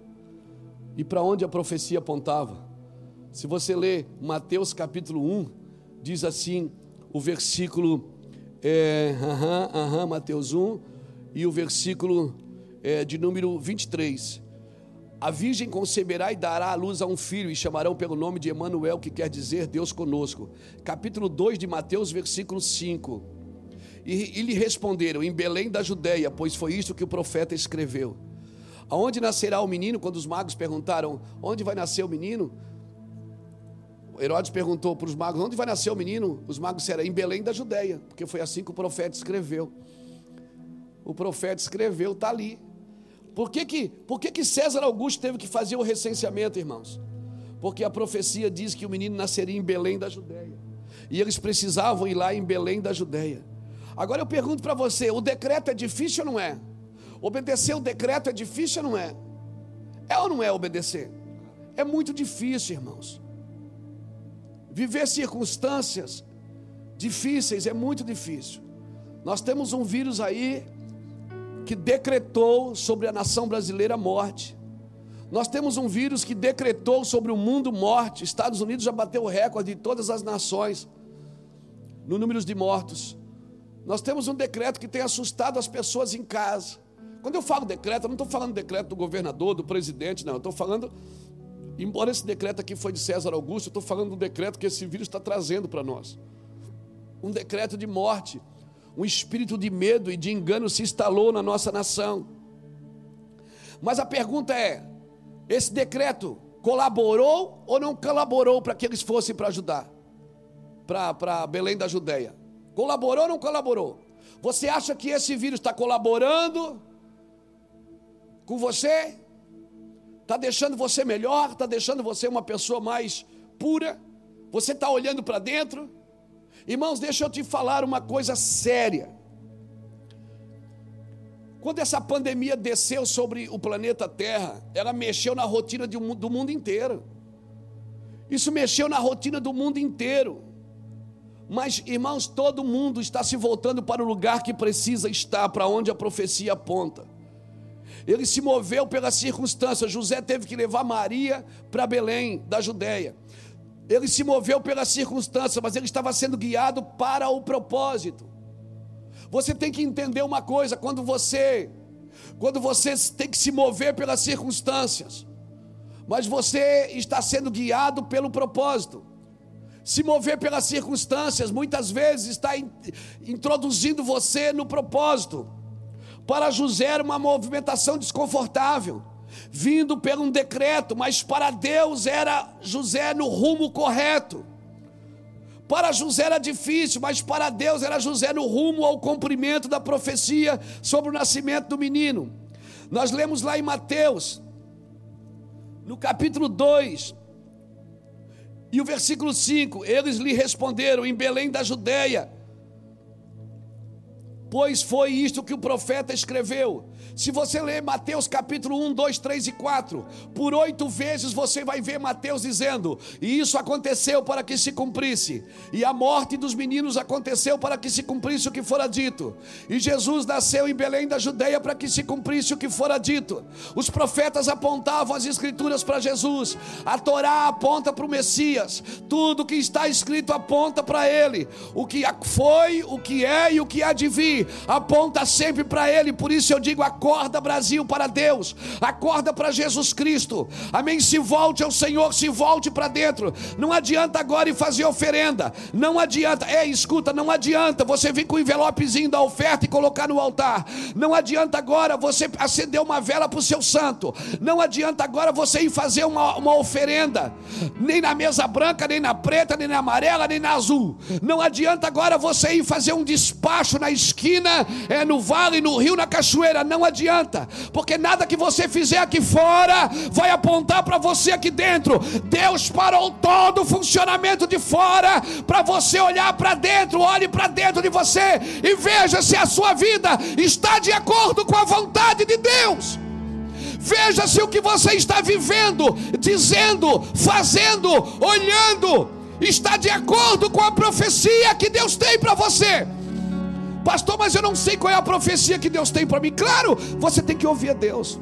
E para onde a profecia apontava? Se você ler Mateus capítulo 1, diz assim, o versículo, é, Mateus 1, e o versículo é, de número 23. A virgem conceberá e dará à luz a um filho, e chamarão pelo nome de Emanuel, que quer dizer Deus conosco. Capítulo 2 de Mateus, versículo 5. E, e lhe responderam: Em Belém da Judéia, pois foi isto que o profeta escreveu. Aonde nascerá o menino? Quando os magos perguntaram: Onde vai nascer o menino? Herodes perguntou para os magos: Onde vai nascer o menino? Os magos disseram: Em Belém da Judéia, porque foi assim que o profeta escreveu. O profeta escreveu, está ali. Por que, que, por que, que César Augusto teve que fazer o recenseamento, irmãos? Porque a profecia diz que o menino nasceria em Belém da Judéia. E eles precisavam ir lá em Belém da Judéia. Agora eu pergunto para você: o decreto é difícil ou não é? Obedecer o decreto é difícil ou não é? É ou não é obedecer? É muito difícil, irmãos. Viver circunstâncias difíceis é muito difícil. Nós temos um vírus aí que decretou sobre a nação brasileira morte. Nós temos um vírus que decretou sobre o mundo morte. Estados Unidos já bateu o recorde de todas as nações no número de mortos. Nós temos um decreto que tem assustado as pessoas em casa. Quando eu falo decreto, eu não estou falando decreto do governador, do presidente, não. Eu estou falando, embora esse decreto aqui foi de César Augusto, eu estou falando do decreto que esse vírus está trazendo para nós. Um decreto de morte. Um espírito de medo e de engano se instalou na nossa nação. Mas a pergunta é: esse decreto colaborou ou não colaborou para que eles fossem para ajudar? Para Belém da Judéia? Colaborou ou não colaborou? Você acha que esse vírus está colaborando com você? Está deixando você melhor? Está deixando você uma pessoa mais pura? Você está olhando para dentro? Irmãos, deixa eu te falar uma coisa séria. Quando essa pandemia desceu sobre o planeta Terra, ela mexeu na rotina do mundo inteiro. Isso mexeu na rotina do mundo inteiro. Mas, irmãos, todo mundo está se voltando para o lugar que precisa estar, para onde a profecia aponta. Ele se moveu pela circunstância. José teve que levar Maria para Belém, da Judéia. Ele se moveu pela circunstância, mas ele estava sendo guiado para o propósito. Você tem que entender uma coisa: quando você, quando você tem que se mover pelas circunstâncias, mas você está sendo guiado pelo propósito se mover pelas circunstâncias, muitas vezes está in, introduzindo você no propósito. Para José era uma movimentação desconfortável, vindo por um decreto, mas para Deus era José no rumo correto. Para José era difícil, mas para Deus era José no rumo ao cumprimento da profecia sobre o nascimento do menino. Nós lemos lá em Mateus, no capítulo 2, e o versículo 5: Eles lhe responderam em Belém da Judéia, pois foi isto que o profeta escreveu. Se você ler Mateus capítulo 1, 2, 3 e 4, por oito vezes você vai ver Mateus dizendo: E isso aconteceu para que se cumprisse, e a morte dos meninos aconteceu para que se cumprisse o que fora dito, e Jesus nasceu em Belém da Judeia para que se cumprisse o que fora dito. Os profetas apontavam as escrituras para Jesus, a Torá aponta para o Messias, tudo que está escrito aponta para ele, o que foi, o que é e o que há de vir, aponta sempre para ele, por isso eu digo: Acorda, Brasil, para Deus. Acorda para Jesus Cristo. Amém. Se volte ao Senhor, se volte para dentro. Não adianta agora ir fazer oferenda. Não adianta. É, escuta, não adianta você vir com o envelopezinho da oferta e colocar no altar. Não adianta agora você acender uma vela para o seu santo. Não adianta agora você ir fazer uma, uma oferenda. Nem na mesa branca, nem na preta, nem na amarela, nem na azul. Não adianta agora você ir fazer um despacho na esquina, é, no vale, no rio, na cachoeira. Não adianta adianta, porque nada que você fizer aqui fora vai apontar para você aqui dentro. Deus parou todo o funcionamento de fora para você olhar para dentro. Olhe para dentro de você e veja se a sua vida está de acordo com a vontade de Deus. Veja se o que você está vivendo, dizendo, fazendo, olhando, está de acordo com a profecia que Deus tem para você. Pastor, mas eu não sei qual é a profecia que Deus tem para mim. Claro, você tem que ouvir a Deus.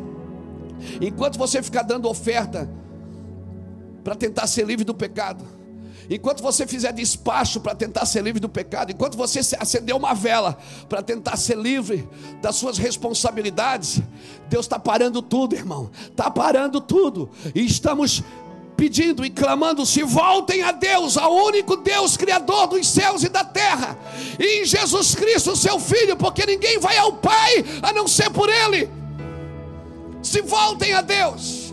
Enquanto você ficar dando oferta para tentar ser livre do pecado, enquanto você fizer despacho para tentar ser livre do pecado, enquanto você acender uma vela para tentar ser livre das suas responsabilidades, Deus está parando tudo, irmão, está parando tudo, e estamos pedindo e clamando: se voltem a Deus, ao único Deus, Criador dos céus e da terra, e em Jesus Cristo, seu Filho, porque ninguém vai ao Pai a não ser por Ele. Se voltem a Deus.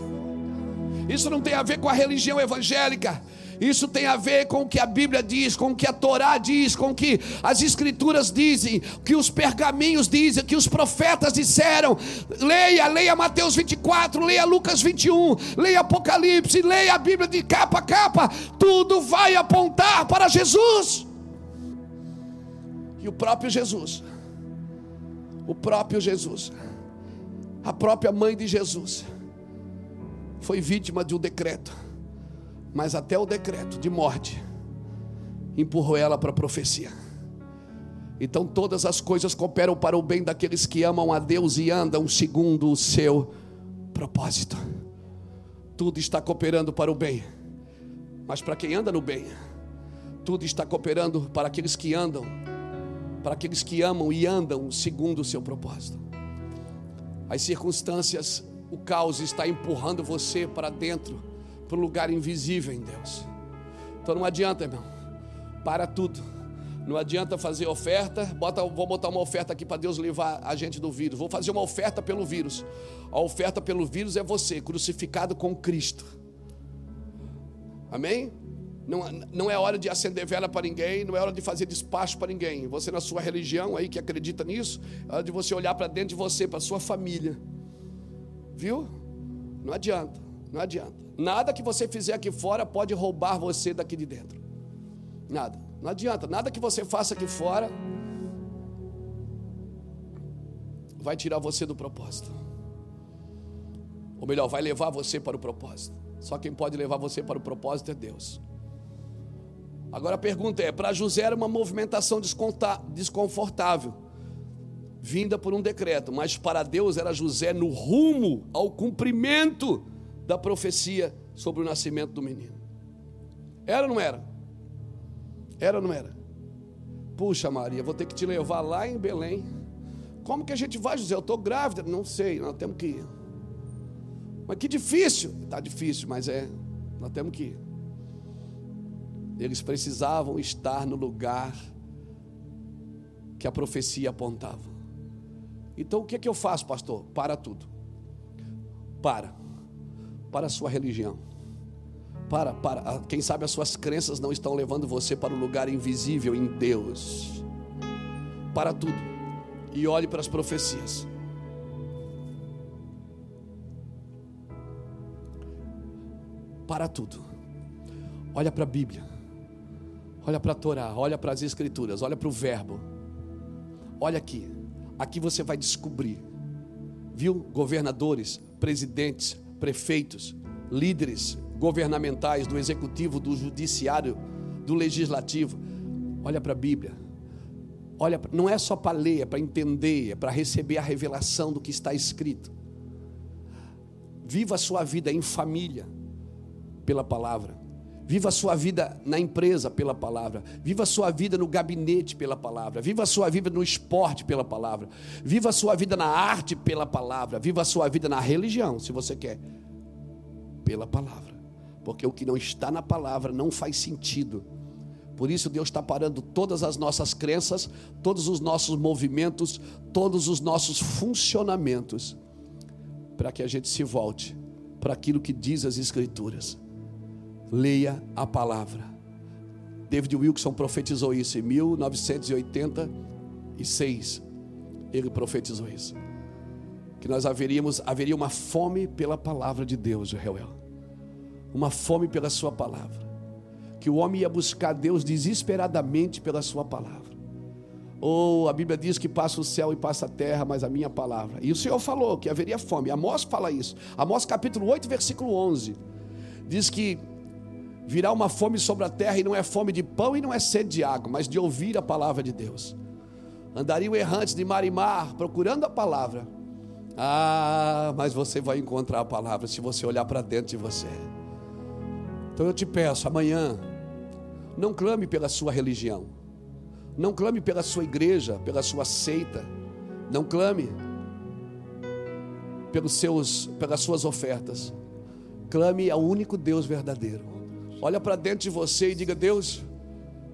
Isso não tem a ver com a religião evangélica. Isso tem a ver com o que a Bíblia diz, com o que a Torá diz, com o que as Escrituras dizem, que os pergaminhos dizem, que os profetas disseram. Leia, leia Mateus 24, leia Lucas 21, leia Apocalipse, leia a Bíblia de capa a capa. Tudo vai apontar para Jesus. E o próprio Jesus, o próprio Jesus, a própria mãe de Jesus, foi vítima de um decreto mas até o decreto de morte empurrou ela para a profecia. Então todas as coisas cooperam para o bem daqueles que amam a Deus e andam segundo o seu propósito. Tudo está cooperando para o bem. Mas para quem anda no bem, tudo está cooperando para aqueles que andam, para aqueles que amam e andam segundo o seu propósito. As circunstâncias, o caos está empurrando você para dentro para o lugar invisível em Deus. Então não adianta, irmão. Para tudo. Não adianta fazer oferta. Bota, vou botar uma oferta aqui para Deus levar a gente do vírus. Vou fazer uma oferta pelo vírus. A oferta pelo vírus é você, crucificado com Cristo. Amém? Não, não é hora de acender vela para ninguém, não é hora de fazer despacho para ninguém. Você, na sua religião aí que acredita nisso, é hora de você olhar para dentro de você, para sua família. Viu? Não adianta, não adianta. Nada que você fizer aqui fora pode roubar você daqui de dentro. Nada. Não adianta. Nada que você faça aqui fora vai tirar você do propósito. Ou melhor, vai levar você para o propósito. Só quem pode levar você para o propósito é Deus. Agora a pergunta é: para José era uma movimentação desconfortável, vinda por um decreto, mas para Deus era José no rumo ao cumprimento da profecia sobre o nascimento do menino. Era ou não era? Era ou não era? Puxa, Maria, vou ter que te levar lá em Belém. Como que a gente vai, José? Eu estou grávida. Não sei, nós temos que ir. Mas que difícil. Está difícil, mas é. Nós temos que ir. Eles precisavam estar no lugar que a profecia apontava. Então o que, é que eu faço, pastor? Para tudo. Para para a sua religião. Para, para. Quem sabe as suas crenças não estão levando você para o lugar invisível em Deus. Para tudo e olhe para as profecias. Para tudo. Olha para a Bíblia. Olha para a Torá, olha para as Escrituras, olha para o Verbo. Olha aqui. Aqui você vai descobrir. Viu? Governadores, presidentes, prefeitos, líderes governamentais, do executivo, do judiciário, do legislativo. Olha para a Bíblia. Olha, não é só para ler, é para entender, é para receber a revelação do que está escrito. Viva a sua vida em família pela palavra. Viva a sua vida na empresa pela palavra. Viva a sua vida no gabinete pela palavra. Viva a sua vida no esporte pela palavra. Viva a sua vida na arte pela palavra. Viva a sua vida na religião, se você quer, pela palavra. Porque o que não está na palavra não faz sentido. Por isso Deus está parando todas as nossas crenças, todos os nossos movimentos, todos os nossos funcionamentos, para que a gente se volte para aquilo que diz as Escrituras. Leia a palavra. David Wilson profetizou isso em 1986. Ele profetizou isso. Que nós haveríamos, haveria uma fome pela palavra de Deus, Joel. Uma fome pela sua palavra que o homem ia buscar Deus desesperadamente pela sua palavra. Ou oh, a Bíblia diz que passa o céu e passa a terra, mas a minha palavra. E o Senhor falou que haveria fome. Amós fala isso. Amós capítulo 8, versículo 11. Diz que virá uma fome sobre a terra e não é fome de pão e não é sede de água, mas de ouvir a palavra de Deus. Andariam errantes de mar e mar procurando a palavra. Ah, mas você vai encontrar a palavra se você olhar para dentro de você. Então eu te peço, amanhã, não clame pela sua religião. Não clame pela sua igreja, pela sua seita. Não clame pelos seus, pelas suas ofertas. Clame ao único Deus verdadeiro. Olha para dentro de você e diga: Deus,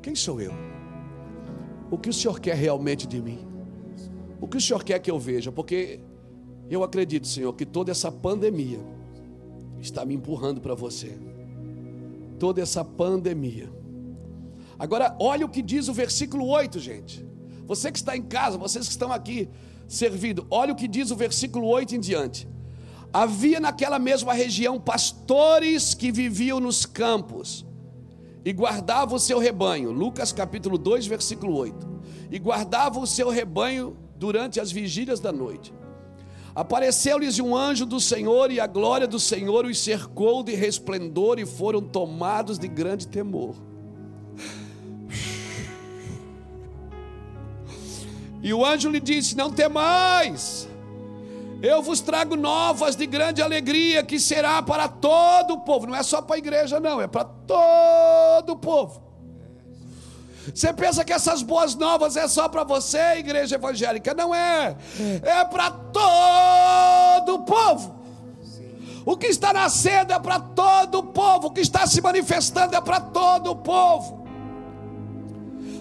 quem sou eu? O que o Senhor quer realmente de mim? O que o Senhor quer que eu veja? Porque eu acredito, Senhor, que toda essa pandemia está me empurrando para você. Toda essa pandemia Agora, olha o que diz o versículo 8, gente. Você que está em casa, vocês que estão aqui servindo, olha o que diz o versículo 8 em diante. Havia naquela mesma região pastores que viviam nos campos e guardavam o seu rebanho. Lucas capítulo 2, versículo 8. E guardavam o seu rebanho durante as vigílias da noite. Apareceu-lhes um anjo do Senhor e a glória do Senhor os cercou de resplendor e foram tomados de grande temor. E o anjo lhe disse: Não temais, eu vos trago novas de grande alegria, que será para todo o povo. Não é só para a igreja, não, é para todo o povo. Você pensa que essas boas novas é só para você, igreja evangélica? Não é, é para todo o povo. O que está nascendo é para todo o povo, o que está se manifestando é para todo o povo.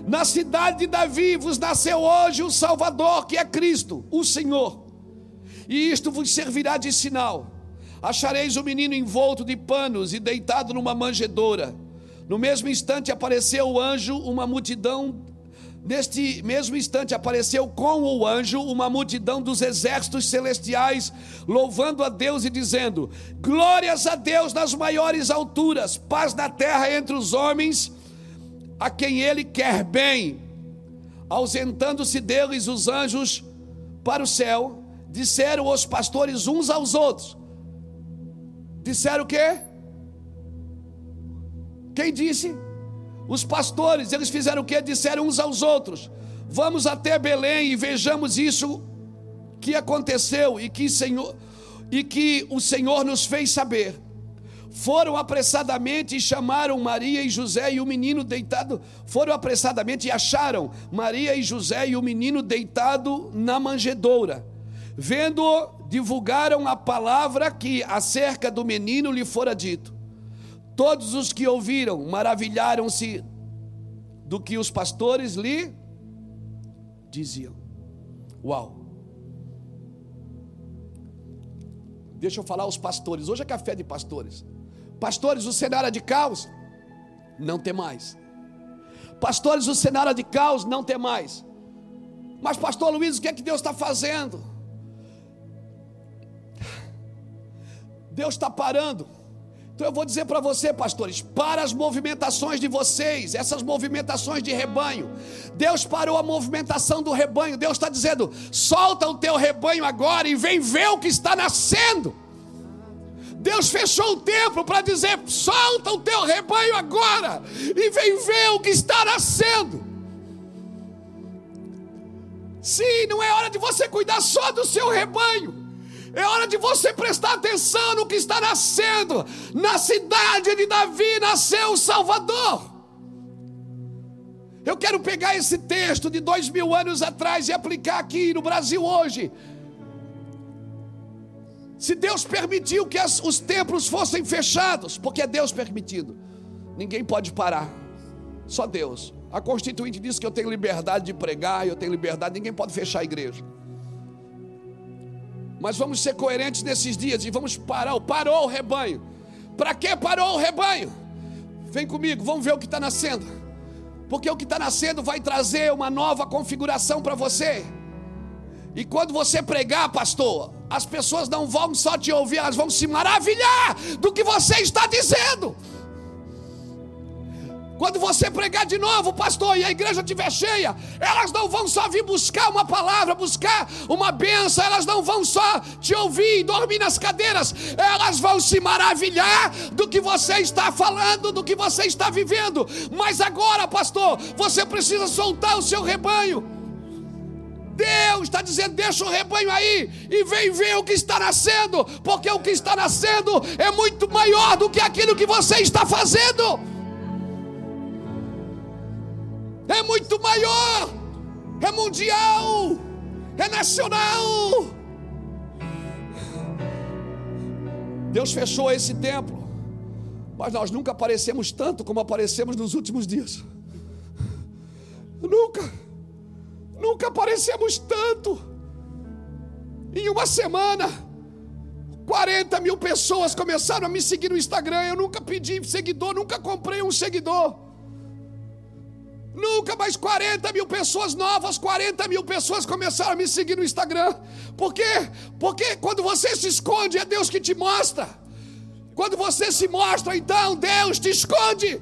Na cidade de Davi vos nasceu hoje o Salvador, que é Cristo, o Senhor. E isto vos servirá de sinal: achareis o menino envolto de panos e deitado numa manjedoura. No mesmo instante apareceu o anjo, uma multidão. Neste mesmo instante apareceu com o anjo uma multidão dos exércitos celestiais, louvando a Deus e dizendo: Glórias a Deus nas maiores alturas, paz na terra entre os homens a quem ele quer bem. Ausentando-se deles os anjos para o céu, disseram os pastores uns aos outros. Disseram o quê? Quem disse? Os pastores, eles fizeram o quê? Disseram uns aos outros: Vamos até Belém e vejamos isso que aconteceu e que, Senhor, e que o Senhor nos fez saber foram apressadamente e chamaram Maria e José e o menino deitado. Foram apressadamente e acharam Maria e José e o menino deitado na manjedoura. Vendo-o, divulgaram a palavra que acerca do menino lhe fora dito. Todos os que ouviram maravilharam-se do que os pastores lhe diziam. Uau! Deixa eu falar aos pastores. Hoje é café de pastores. Pastores, o cenário é de caos? Não tem mais. Pastores, o cenário é de caos? Não tem mais. Mas, pastor Luiz, o que é que Deus está fazendo? Deus está parando. Então eu vou dizer para você, pastores, para as movimentações de vocês, essas movimentações de rebanho. Deus parou a movimentação do rebanho. Deus está dizendo: solta o teu rebanho agora e vem ver o que está nascendo. Deus fechou o templo para dizer: solta o teu rebanho agora e vem ver o que está nascendo. Sim, não é hora de você cuidar só do seu rebanho. É hora de você prestar atenção no que está nascendo. Na cidade de Davi nasceu o Salvador. Eu quero pegar esse texto de dois mil anos atrás e aplicar aqui no Brasil hoje. Se Deus permitiu que as, os templos fossem fechados, porque é Deus permitido, ninguém pode parar, só Deus. A Constituinte diz que eu tenho liberdade de pregar, eu tenho liberdade, ninguém pode fechar a igreja. Mas vamos ser coerentes nesses dias e vamos parar. Parou o rebanho. Para que parou o rebanho? Vem comigo, vamos ver o que está nascendo. Porque o que está nascendo vai trazer uma nova configuração para você. E quando você pregar, pastor, as pessoas não vão só te ouvir, elas vão se maravilhar do que você está dizendo. Quando você pregar de novo, pastor, e a igreja estiver cheia, elas não vão só vir buscar uma palavra, buscar uma benção, elas não vão só te ouvir e dormir nas cadeiras, elas vão se maravilhar do que você está falando, do que você está vivendo. Mas agora, pastor, você precisa soltar o seu rebanho. Deus está dizendo: deixa o rebanho aí e vem ver o que está nascendo, porque o que está nascendo é muito maior do que aquilo que você está fazendo é muito maior, é mundial, é nacional. Deus fechou esse templo, mas nós nunca aparecemos tanto como aparecemos nos últimos dias. Nunca, nunca aparecemos tanto. Em uma semana, 40 mil pessoas começaram a me seguir no Instagram. Eu nunca pedi seguidor, nunca comprei um seguidor. Nunca mais 40 mil pessoas novas, 40 mil pessoas começaram a me seguir no Instagram. Por quê? Porque quando você se esconde, é Deus que te mostra. Quando você se mostra, então Deus te esconde.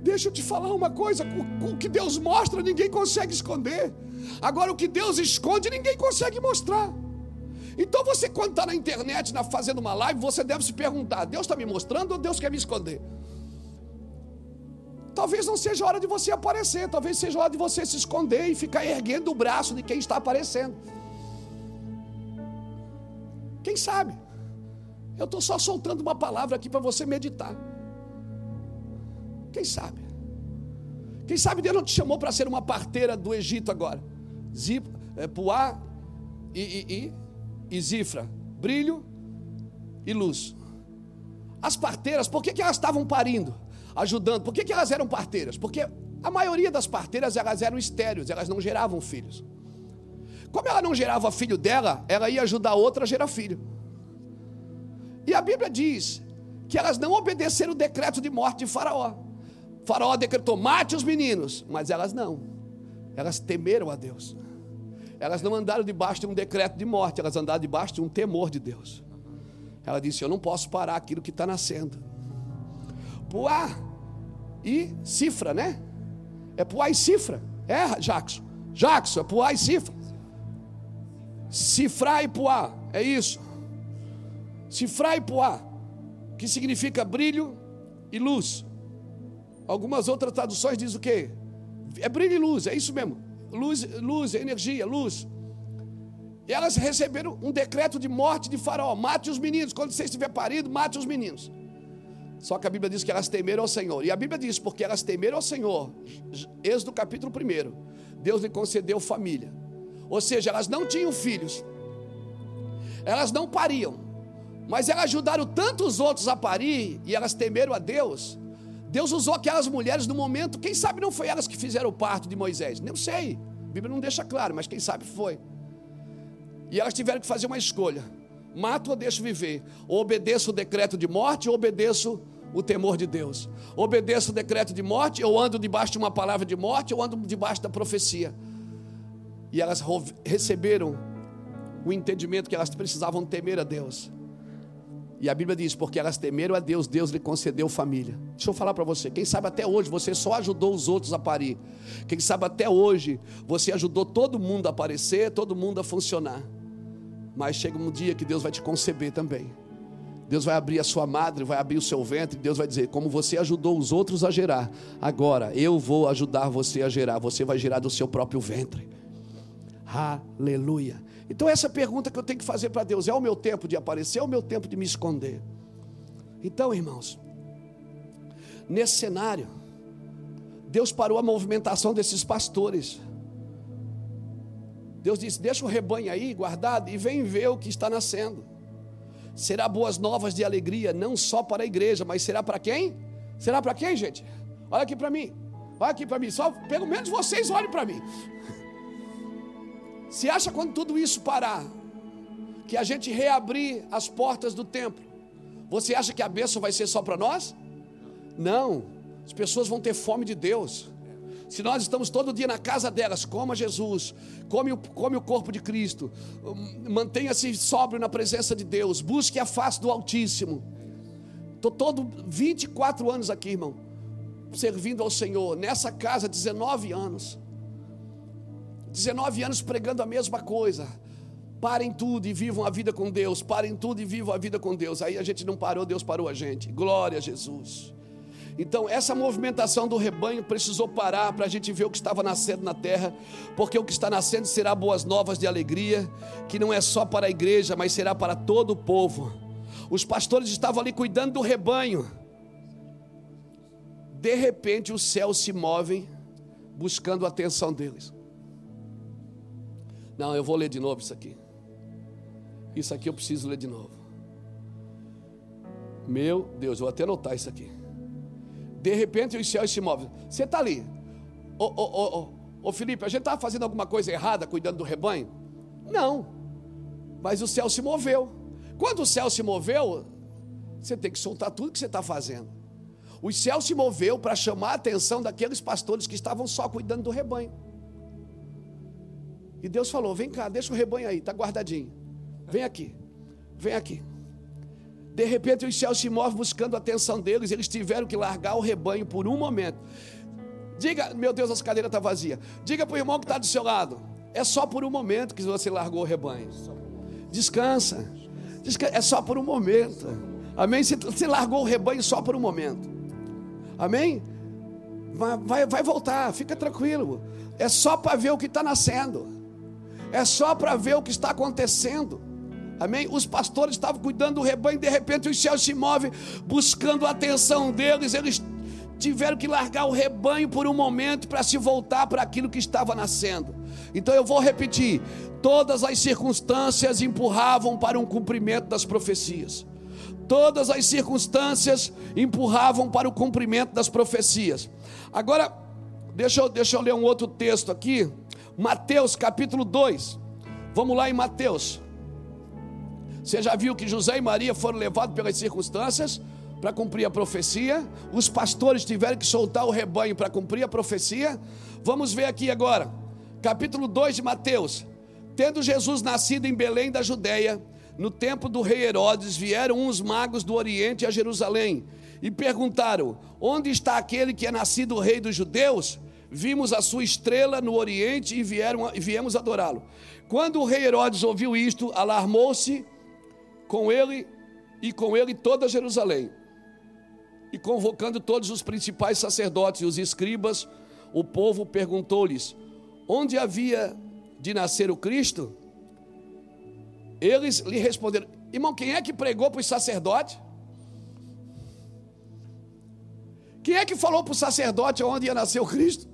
Deixa eu te falar uma coisa: o que Deus mostra, ninguém consegue esconder. Agora, o que Deus esconde, ninguém consegue mostrar. Então você, quando está na internet, na, fazendo uma live, você deve se perguntar: Deus está me mostrando ou Deus quer me esconder? Talvez não seja hora de você aparecer, talvez seja hora de você se esconder e ficar erguendo o braço de quem está aparecendo. Quem sabe? Eu estou só soltando uma palavra aqui para você meditar. Quem sabe? Quem sabe Deus não te chamou para ser uma parteira do Egito agora? Zip, é, Puá e, e, e e Zifra, brilho e luz. As parteiras, por que, que elas estavam parindo? Ajudando. Por que, que elas eram parteiras? Porque a maioria das parteiras elas eram estéreos, elas não geravam filhos. Como ela não gerava filho dela, ela ia ajudar outra a gerar filho. E a Bíblia diz que elas não obedeceram o decreto de morte de Faraó. Faraó decretou: mate os meninos, mas elas não. Elas temeram a Deus. Elas não andaram debaixo de um decreto de morte, elas andaram debaixo de um temor de Deus. Ela disse: Eu não posso parar aquilo que está nascendo. Puá e cifra, né? É puá e cifra. É, Jackson. Jackson, é puá e cifra. Cifrar e puá, é isso. Cifrar e puá, que significa brilho e luz. Algumas outras traduções dizem o quê? É brilho e luz, é isso mesmo luz, luz, energia, luz. E elas receberam um decreto de morte de Faraó: mate os meninos, quando você estiver parido, mate os meninos. Só que a Bíblia diz que elas temeram ao Senhor. E a Bíblia diz: porque elas temeram ao Senhor, Êxodo capítulo 1, Deus lhe concedeu família. Ou seja, elas não tinham filhos, elas não pariam, mas elas ajudaram tantos outros a parir, e elas temeram a Deus, Deus usou aquelas mulheres no momento, quem sabe não foi elas que fizeram o parto de Moisés? Não sei, a Bíblia não deixa claro, mas quem sabe foi. E elas tiveram que fazer uma escolha: Mato ou deixo viver? Ou obedeço o decreto de morte ou obedeço o temor de Deus? Obedeço o decreto de morte ou ando debaixo de uma palavra de morte ou ando debaixo da profecia? E elas receberam o entendimento que elas precisavam temer a Deus. E a Bíblia diz: porque elas temeram a Deus, Deus lhe concedeu família. Deixa eu falar para você: quem sabe até hoje você só ajudou os outros a parir. Quem sabe até hoje você ajudou todo mundo a aparecer, todo mundo a funcionar. Mas chega um dia que Deus vai te conceber também. Deus vai abrir a sua madre, vai abrir o seu ventre, Deus vai dizer: como você ajudou os outros a gerar, agora eu vou ajudar você a gerar. Você vai gerar do seu próprio ventre. Aleluia. Então, essa pergunta que eu tenho que fazer para Deus: é o meu tempo de aparecer, é o meu tempo de me esconder? Então, irmãos, nesse cenário, Deus parou a movimentação desses pastores. Deus disse: Deixa o rebanho aí guardado e vem ver o que está nascendo. Será boas novas de alegria, não só para a igreja, mas será para quem? Será para quem, gente? Olha aqui para mim. Olha aqui para mim. Só pelo menos vocês olhem para mim. Se acha quando tudo isso parar, que a gente reabrir as portas do templo, você acha que a bênção vai ser só para nós? Não, as pessoas vão ter fome de Deus. Se nós estamos todo dia na casa delas, coma Jesus, come o, come o corpo de Cristo, mantenha-se sóbrio na presença de Deus, busque a face do Altíssimo. Estou todo 24 anos aqui, irmão, servindo ao Senhor, nessa casa, 19 anos. 19 anos pregando a mesma coisa. Parem tudo e vivam a vida com Deus. Parem tudo e vivam a vida com Deus. Aí a gente não parou, Deus parou a gente. Glória a Jesus. Então, essa movimentação do rebanho precisou parar para a gente ver o que estava nascendo na terra, porque o que está nascendo será boas novas de alegria, que não é só para a igreja, mas será para todo o povo. Os pastores estavam ali cuidando do rebanho. De repente, os céus se movem, buscando a atenção deles. Não, eu vou ler de novo isso aqui. Isso aqui eu preciso ler de novo. Meu Deus, eu vou até anotar isso aqui. De repente os céus se movem. Você está ali. Ô, ô, ô, ô, Felipe, a gente estava fazendo alguma coisa errada cuidando do rebanho? Não. Mas o céu se moveu. Quando o céu se moveu, você tem que soltar tudo que você está fazendo. O céu se moveu para chamar a atenção daqueles pastores que estavam só cuidando do rebanho. E Deus falou: vem cá, deixa o rebanho aí, está guardadinho. Vem aqui, vem aqui. De repente os céus se movem buscando a atenção deles, eles tiveram que largar o rebanho por um momento. Diga, meu Deus, essa cadeira está vazia. Diga para o irmão que está do seu lado: é só por um momento que você largou o rebanho. Descansa, Descansa. é só por um momento. Amém? Você, largou o rebanho só por um momento. Amém? Vai, vai, vai voltar, fica tranquilo. É só para ver o que está nascendo é só para ver o que está acontecendo. Amém? Os pastores estavam cuidando do rebanho, de repente os céus se movem, buscando a atenção deles. Eles tiveram que largar o rebanho por um momento para se voltar para aquilo que estava nascendo. Então eu vou repetir: todas as circunstâncias empurravam para um cumprimento das profecias. Todas as circunstâncias empurravam para o cumprimento das profecias. Agora, deixa eu, deixa eu ler um outro texto aqui. Mateus capítulo 2. Vamos lá em Mateus. Você já viu que José e Maria foram levados pelas circunstâncias para cumprir a profecia? Os pastores tiveram que soltar o rebanho para cumprir a profecia? Vamos ver aqui agora. Capítulo 2 de Mateus. Tendo Jesus nascido em Belém da Judéia, no tempo do rei Herodes, vieram uns magos do Oriente a Jerusalém e perguntaram: Onde está aquele que é nascido rei dos judeus? Vimos a sua estrela no Oriente e, vieram, viemos adorá-lo. Quando o rei Herodes ouviu isto, alarmou-se com ele e com ele toda Jerusalém. E convocando todos os principais sacerdotes e os escribas, o povo perguntou-lhes: onde havia de nascer o Cristo? Eles lhe responderam: irmão, quem é que pregou para os sacerdotes? Quem é que falou para o sacerdote onde ia nascer o Cristo?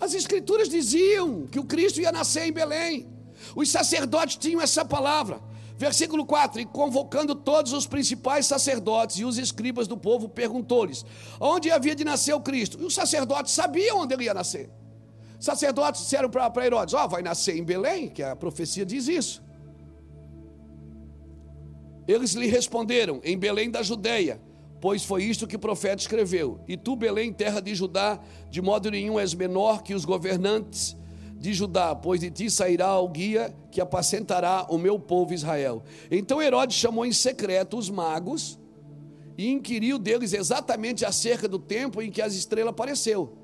As escrituras diziam que o Cristo ia nascer em Belém. Os sacerdotes tinham essa palavra. Versículo 4: E convocando todos os principais sacerdotes e os escribas do povo, perguntou-lhes: onde havia de nascer o Cristo? E os sacerdotes sabiam onde ele ia nascer. Sacerdotes disseram para Herodes: Ó, oh, vai nascer em Belém, que a profecia diz isso. Eles lhe responderam: Em Belém da Judeia, pois foi isto que o profeta escreveu. E tu, Belém, terra de Judá, de modo nenhum és menor que os governantes de Judá, pois de ti sairá o guia que apacentará o meu povo Israel. Então Herodes chamou em secreto os magos e inquiriu deles exatamente acerca do tempo em que as estrelas apareceu.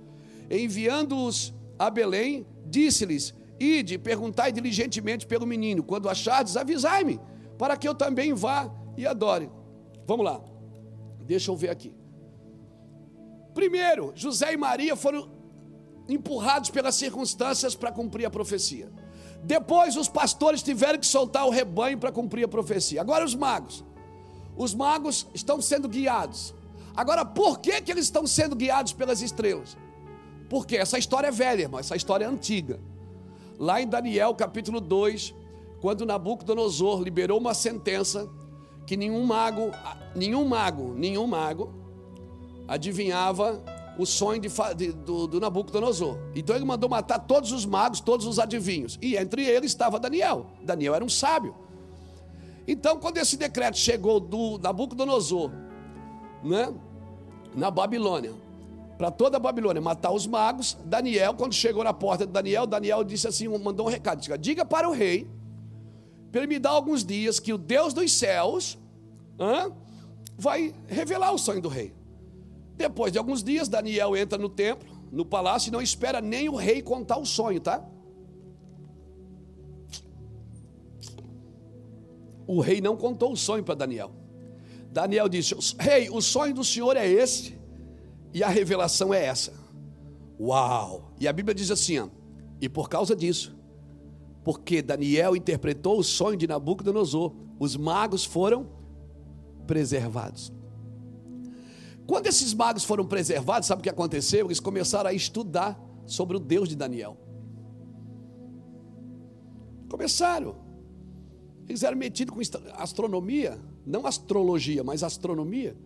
Enviando-os a Belém, disse-lhes: Ide, perguntai diligentemente pelo menino. Quando achardes, avisai-me, para que eu também vá e adore. Vamos lá, deixa eu ver aqui. Primeiro, José e Maria foram empurrados pelas circunstâncias para cumprir a profecia. Depois, os pastores tiveram que soltar o rebanho para cumprir a profecia. Agora, os magos. Os magos estão sendo guiados. Agora, por que, que eles estão sendo guiados pelas estrelas? Porque essa história é velha, irmão, essa história é antiga. Lá em Daniel capítulo 2, quando Nabucodonosor liberou uma sentença que nenhum mago, nenhum mago, nenhum mago adivinhava o sonho de, de, do, do Nabucodonosor. Então ele mandou matar todos os magos, todos os adivinhos. E entre eles estava Daniel. Daniel era um sábio. Então, quando esse decreto chegou do Nabucodonosor, né, na Babilônia, para toda a Babilônia, matar os magos. Daniel, quando chegou na porta de Daniel, Daniel disse assim: mandou um recado: diga, diga para o rei, para ele me dar alguns dias, que o Deus dos céus hein, vai revelar o sonho do rei. Depois de alguns dias, Daniel entra no templo, no palácio, e não espera nem o rei contar o sonho, tá? O rei não contou o sonho para Daniel. Daniel disse: Rei, o sonho do senhor é esse e a revelação é essa. Uau! E a Bíblia diz assim: ó, e por causa disso, porque Daniel interpretou o sonho de Nabucodonosor, os magos foram preservados. Quando esses magos foram preservados, sabe o que aconteceu? Eles começaram a estudar sobre o Deus de Daniel. Começaram. Eles eram metidos com astronomia, não astrologia, mas astronomia.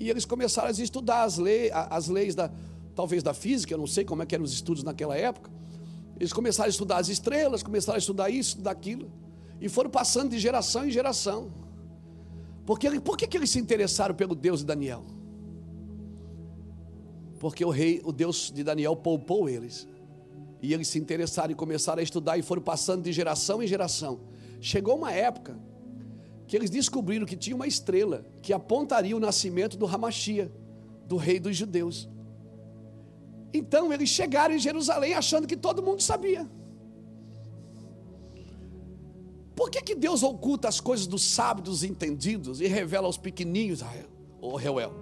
E eles começaram a estudar as, leis, as leis da, talvez da física, eu não sei como é que eram os estudos naquela época. Eles começaram a estudar as estrelas, começaram a estudar isso, estudar aquilo. E foram passando de geração em geração. Porque, por que, que eles se interessaram pelo Deus de Daniel? Porque o rei, o Deus de Daniel poupou eles. E eles se interessaram e começaram a estudar e foram passando de geração em geração. Chegou uma época que eles descobriram que tinha uma estrela que apontaria o nascimento do Ramachia, do rei dos judeus. Então eles chegaram em Jerusalém achando que todo mundo sabia. Por que, que Deus oculta as coisas dos sábios, dos entendidos e revela aos pequeninhos, o Reuel?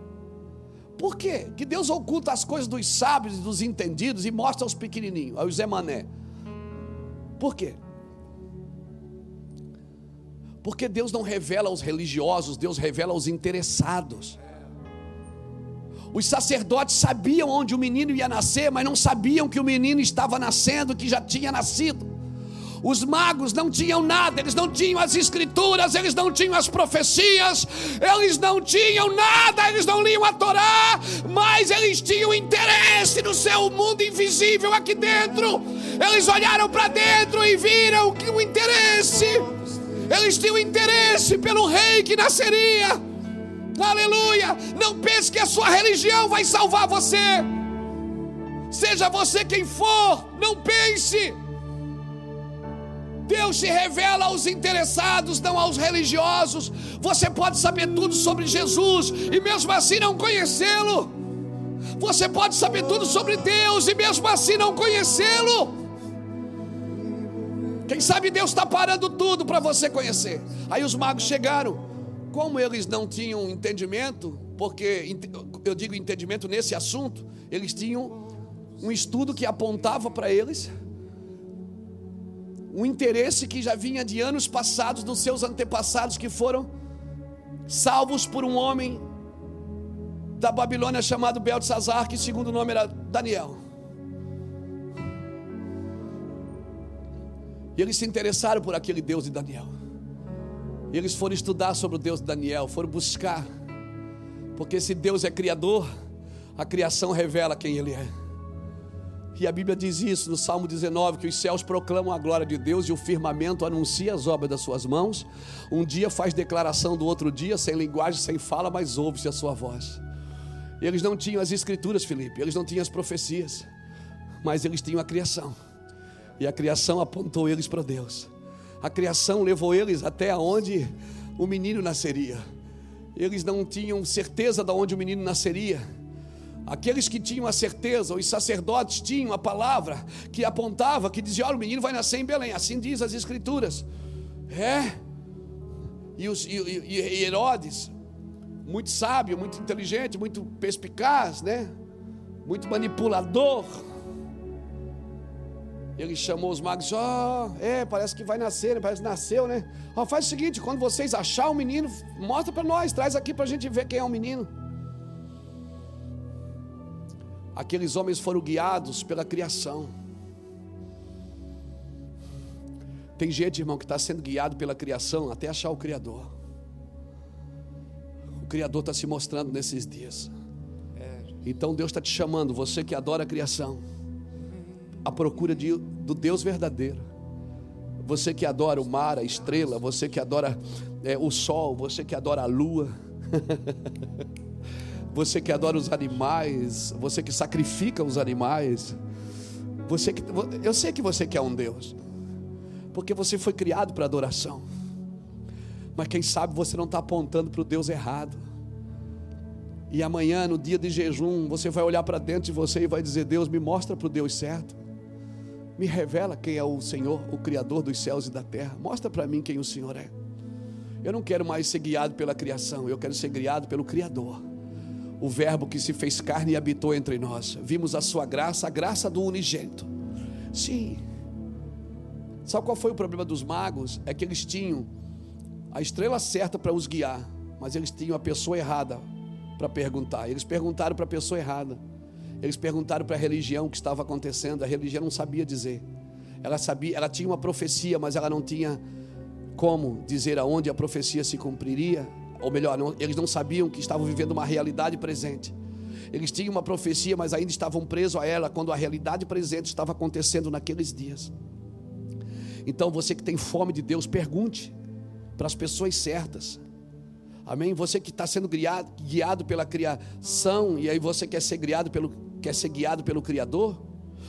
Por quê? que Deus oculta as coisas dos sábios e dos entendidos e mostra aos pequenininhos, aos Zé Mané? Por quê? Porque Deus não revela aos religiosos, Deus revela aos interessados. Os sacerdotes sabiam onde o menino ia nascer, mas não sabiam que o menino estava nascendo, que já tinha nascido. Os magos não tinham nada, eles não tinham as escrituras, eles não tinham as profecias, eles não tinham nada, eles não liam a Torá, mas eles tinham interesse no seu mundo invisível aqui dentro. Eles olharam para dentro e viram que o interesse eles tinham interesse pelo rei que nasceria. Aleluia! Não pense que a sua religião vai salvar você. Seja você quem for, não pense. Deus se revela aos interessados, não aos religiosos. Você pode saber tudo sobre Jesus e mesmo assim não conhecê-lo. Você pode saber tudo sobre Deus e mesmo assim não conhecê-lo. Quem sabe Deus está parando tudo para você conhecer. Aí os magos chegaram. Como eles não tinham entendimento, porque eu digo entendimento nesse assunto, eles tinham um estudo que apontava para eles um interesse que já vinha de anos passados dos seus antepassados que foram salvos por um homem da Babilônia chamado Beltesazar, que segundo o nome era Daniel. E eles se interessaram por aquele Deus de Daniel. E eles foram estudar sobre o Deus de Daniel, foram buscar. Porque se Deus é criador, a criação revela quem Ele é. E a Bíblia diz isso no Salmo 19: que os céus proclamam a glória de Deus e o firmamento anuncia as obras das suas mãos. Um dia faz declaração do outro dia, sem linguagem, sem fala, mas ouve-se a sua voz. Eles não tinham as escrituras, Felipe, eles não tinham as profecias, mas eles tinham a criação. E a criação apontou eles para Deus. A criação levou eles até onde o menino nasceria. Eles não tinham certeza de onde o menino nasceria Aqueles que tinham a certeza, os sacerdotes tinham a palavra que apontava, que dizia: Olha, o menino vai nascer em Belém, assim diz as Escrituras. É. E, os, e, e Herodes, muito sábio, muito inteligente, muito perspicaz, né? Muito manipulador. Ele chamou os magos, ó, oh, é, parece que vai nascer, né? parece que nasceu, né? Oh, faz o seguinte, quando vocês achar o menino, mostra para nós, traz aqui para a gente ver quem é o menino. Aqueles homens foram guiados pela criação. Tem gente, irmão, que está sendo guiado pela criação até achar o Criador. O Criador está se mostrando nesses dias. Então Deus está te chamando, você que adora a criação, à procura de, do Deus verdadeiro. Você que adora o mar, a estrela, você que adora é, o sol, você que adora a lua. você que adora os animais, você que sacrifica os animais, você que eu sei que você quer um Deus, porque você foi criado para adoração. Mas quem sabe você não está apontando para o Deus errado. E amanhã, no dia de jejum, você vai olhar para dentro de você e vai dizer: Deus, me mostra para o Deus certo. Me revela quem é o Senhor, o Criador dos céus e da terra. Mostra para mim quem o Senhor é. Eu não quero mais ser guiado pela criação, eu quero ser guiado pelo Criador o Verbo que se fez carne e habitou entre nós. Vimos a sua graça, a graça do unigênito. Sim. Sabe qual foi o problema dos magos? É que eles tinham a estrela certa para os guiar, mas eles tinham a pessoa errada para perguntar. Eles perguntaram para a pessoa errada. Eles perguntaram para a religião o que estava acontecendo. A religião não sabia dizer. Ela sabia, ela tinha uma profecia, mas ela não tinha como dizer aonde a profecia se cumpriria ou melhor, não, eles não sabiam que estavam vivendo uma realidade presente. Eles tinham uma profecia, mas ainda estavam presos a ela quando a realidade presente estava acontecendo naqueles dias. Então você que tem fome de Deus, pergunte para as pessoas certas. Amém? Você que está sendo guiado, guiado pela criação e aí você quer ser guiado pelo quer ser guiado pelo Criador?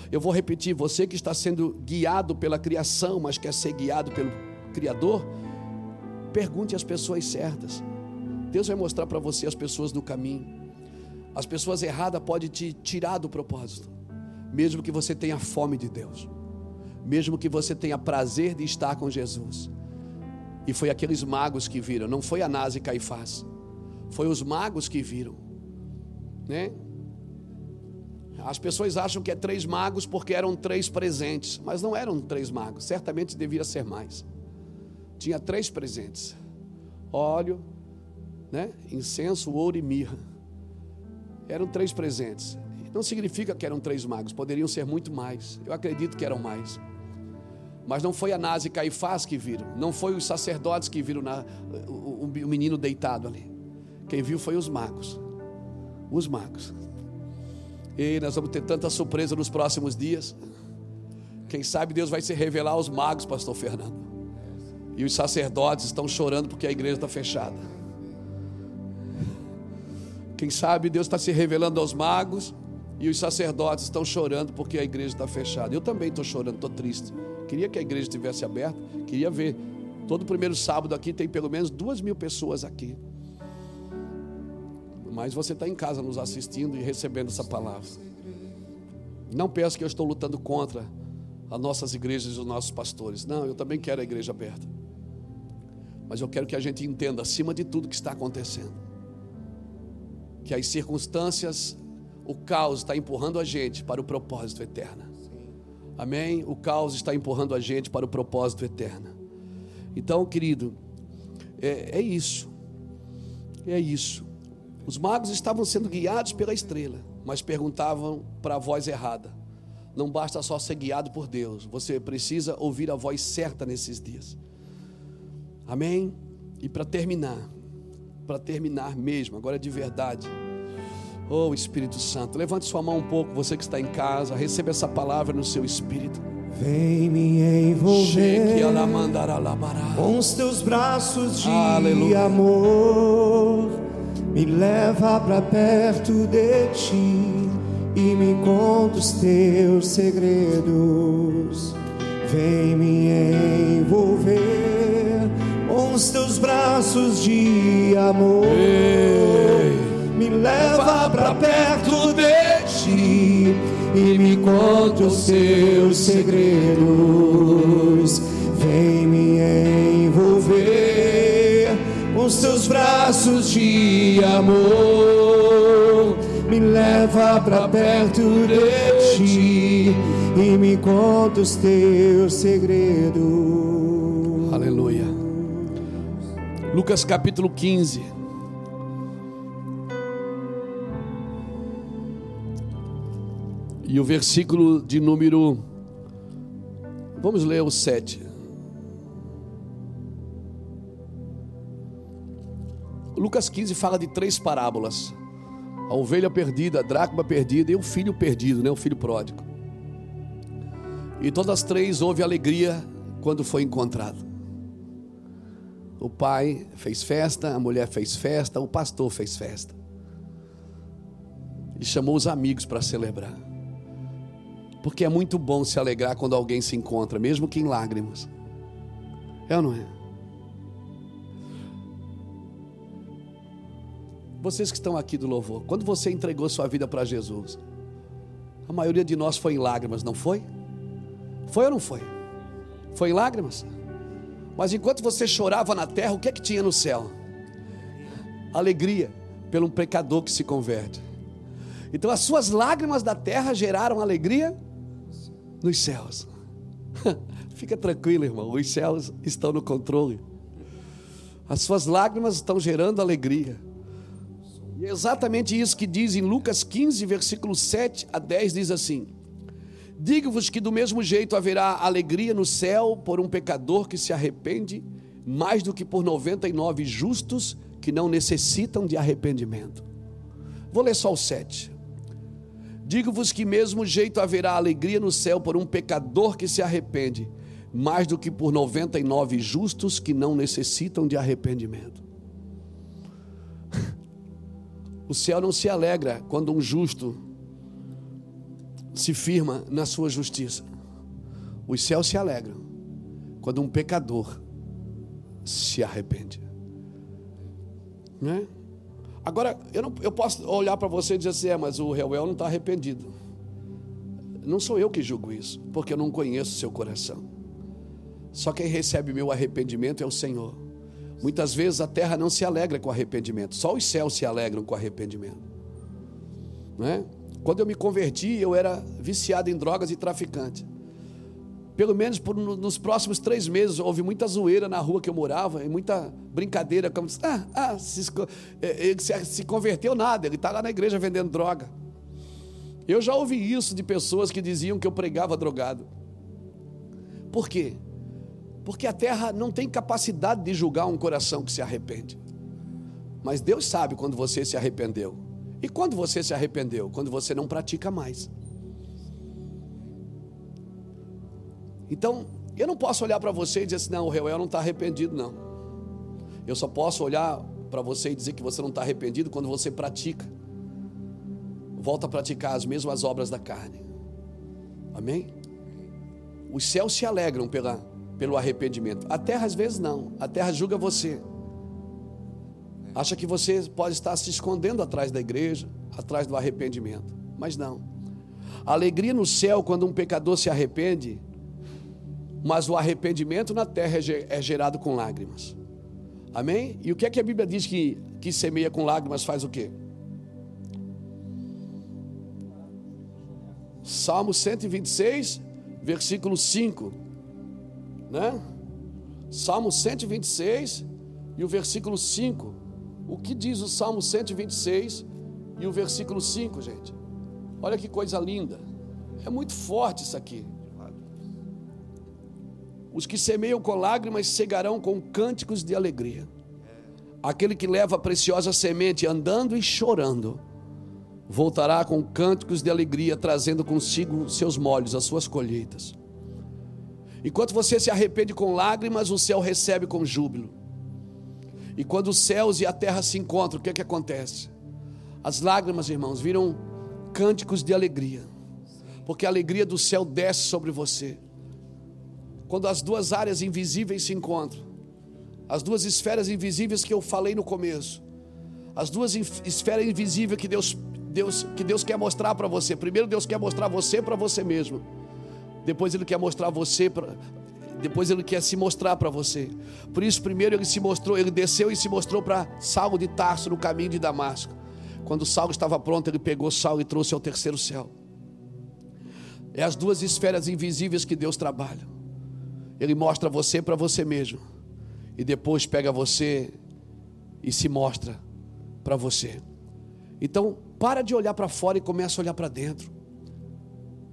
Eu vou repetir, você que está sendo guiado pela criação, mas quer ser guiado pelo Criador, pergunte às pessoas certas. Deus vai mostrar para você as pessoas do caminho. As pessoas erradas podem te tirar do propósito, mesmo que você tenha fome de Deus, mesmo que você tenha prazer de estar com Jesus. E foi aqueles magos que viram, não foi Anás e Caifás, foi os magos que viram, né? As pessoas acham que é três magos porque eram três presentes, mas não eram três magos, certamente devia ser mais. Tinha três presentes: óleo, né? incenso, ouro e mirra. Eram três presentes. Não significa que eram três magos, poderiam ser muito mais. Eu acredito que eram mais. Mas não foi Anás e Caifás que viram, não foi os sacerdotes que viram na, o, o, o menino deitado ali. Quem viu foi os magos. Os magos. E nós vamos ter tanta surpresa nos próximos dias. Quem sabe Deus vai se revelar aos magos, pastor Fernando. E os sacerdotes estão chorando porque a igreja está fechada. Quem sabe Deus está se revelando aos magos e os sacerdotes estão chorando porque a igreja está fechada. Eu também estou chorando, estou triste. Queria que a igreja estivesse aberta, queria ver. Todo primeiro sábado aqui tem pelo menos duas mil pessoas aqui. Mas você está em casa nos assistindo e recebendo essa palavra. Não pense que eu estou lutando contra as nossas igrejas e os nossos pastores. Não, eu também quero a igreja aberta. Mas eu quero que a gente entenda, acima de tudo, o que está acontecendo que as circunstâncias, o caos está empurrando a gente para o propósito eterno. Amém? O caos está empurrando a gente para o propósito eterno. Então, querido, é, é isso. É isso. Os magos estavam sendo guiados pela estrela, mas perguntavam para a voz errada. Não basta só ser guiado por Deus, você precisa ouvir a voz certa nesses dias. Amém? E para terminar, para terminar mesmo, agora de verdade. Oh Espírito Santo, levante sua mão um pouco, você que está em casa, receba essa palavra no seu espírito. Vem me envolver com os teus braços de Aleluia. amor. Me leva para perto de ti e me conta os teus segredos. Vem me envolver com os teus braços de amor. Ei me leva para perto de ti e me conta os teus segredos. Vem me envolver com os teus braços de amor. Me leva para perto de ti e me conta os teus segredos. Aleluia. Lucas capítulo 15. E o versículo de número. Vamos ler o 7. Lucas 15 fala de três parábolas: a ovelha perdida, a dracma perdida e o filho perdido, né? o filho pródigo. E todas as três houve alegria quando foi encontrado. O pai fez festa, a mulher fez festa, o pastor fez festa. E chamou os amigos para celebrar. Porque é muito bom se alegrar quando alguém se encontra, mesmo que em lágrimas. É ou não é? Vocês que estão aqui do louvor, quando você entregou sua vida para Jesus, a maioria de nós foi em lágrimas, não foi? Foi ou não foi? Foi em lágrimas? Mas enquanto você chorava na terra, o que é que tinha no céu? Alegria pelo um pecador que se converte. Então as suas lágrimas da terra geraram alegria nos céus. Fica tranquilo, irmão, os céus estão no controle. As suas lágrimas estão gerando alegria. E é exatamente isso que diz em Lucas 15, versículo 7 a 10, diz assim: Digo-vos que do mesmo jeito haverá alegria no céu por um pecador que se arrepende, mais do que por 99 justos que não necessitam de arrependimento. Vou ler só o 7. Digo-vos que mesmo jeito haverá alegria no céu por um pecador que se arrepende, mais do que por 99 justos que não necessitam de arrependimento. O céu não se alegra quando um justo se firma na sua justiça. Os céus se alegram quando um pecador se arrepende. Né? Agora, eu, não, eu posso olhar para você e dizer assim, é, mas o Reuel não está arrependido. Não sou eu que julgo isso, porque eu não conheço seu coração. Só quem recebe meu arrependimento é o Senhor. Muitas vezes a terra não se alegra com arrependimento, só os céus se alegram com arrependimento. Não é? Quando eu me converti, eu era viciado em drogas e traficante pelo menos por, nos próximos três meses, houve muita zoeira na rua que eu morava, e muita brincadeira, como ah, ah se, é, ele se, se converteu nada, ele está lá na igreja vendendo droga. Eu já ouvi isso de pessoas que diziam que eu pregava drogado. Por quê? Porque a terra não tem capacidade de julgar um coração que se arrepende. Mas Deus sabe quando você se arrependeu. E quando você se arrependeu? Quando você não pratica mais. Então, eu não posso olhar para você e dizer assim, não, o Reuel não está arrependido, não. Eu só posso olhar para você e dizer que você não está arrependido quando você pratica. Volta a praticar as mesmas obras da carne. Amém? Os céus se alegram pela, pelo arrependimento. A terra às vezes não. A terra julga você. Acha que você pode estar se escondendo atrás da igreja, atrás do arrependimento. Mas não. A alegria no céu quando um pecador se arrepende mas o arrependimento na terra é, é gerado com lágrimas. Amém? E o que é que a Bíblia diz que, que semeia com lágrimas faz o quê? Salmo 126, versículo 5. Né? Salmo 126 e o versículo 5. O que diz o Salmo 126 e o versículo 5, gente? Olha que coisa linda. É muito forte isso aqui. Os que semeiam com lágrimas cegarão com cânticos de alegria. Aquele que leva a preciosa semente andando e chorando, voltará com cânticos de alegria, trazendo consigo seus molhos, as suas colheitas. Enquanto você se arrepende com lágrimas, o céu recebe com júbilo. E quando os céus e a terra se encontram, o que é que acontece? As lágrimas, irmãos, viram cânticos de alegria, porque a alegria do céu desce sobre você. Quando as duas áreas invisíveis se encontram, as duas esferas invisíveis que eu falei no começo, as duas esferas invisíveis que Deus, Deus, que Deus quer mostrar para você. Primeiro, Deus quer mostrar você para você mesmo. Depois, Ele quer mostrar você para. Depois ele quer se mostrar para você. Por isso, primeiro ele se mostrou, ele desceu e se mostrou para Saulo de Tarso no caminho de Damasco. Quando Saulo estava pronto, ele pegou Saulo e trouxe ao terceiro céu. É as duas esferas invisíveis que Deus trabalha. Ele mostra você para você mesmo. E depois pega você e se mostra para você. Então, para de olhar para fora e começa a olhar para dentro.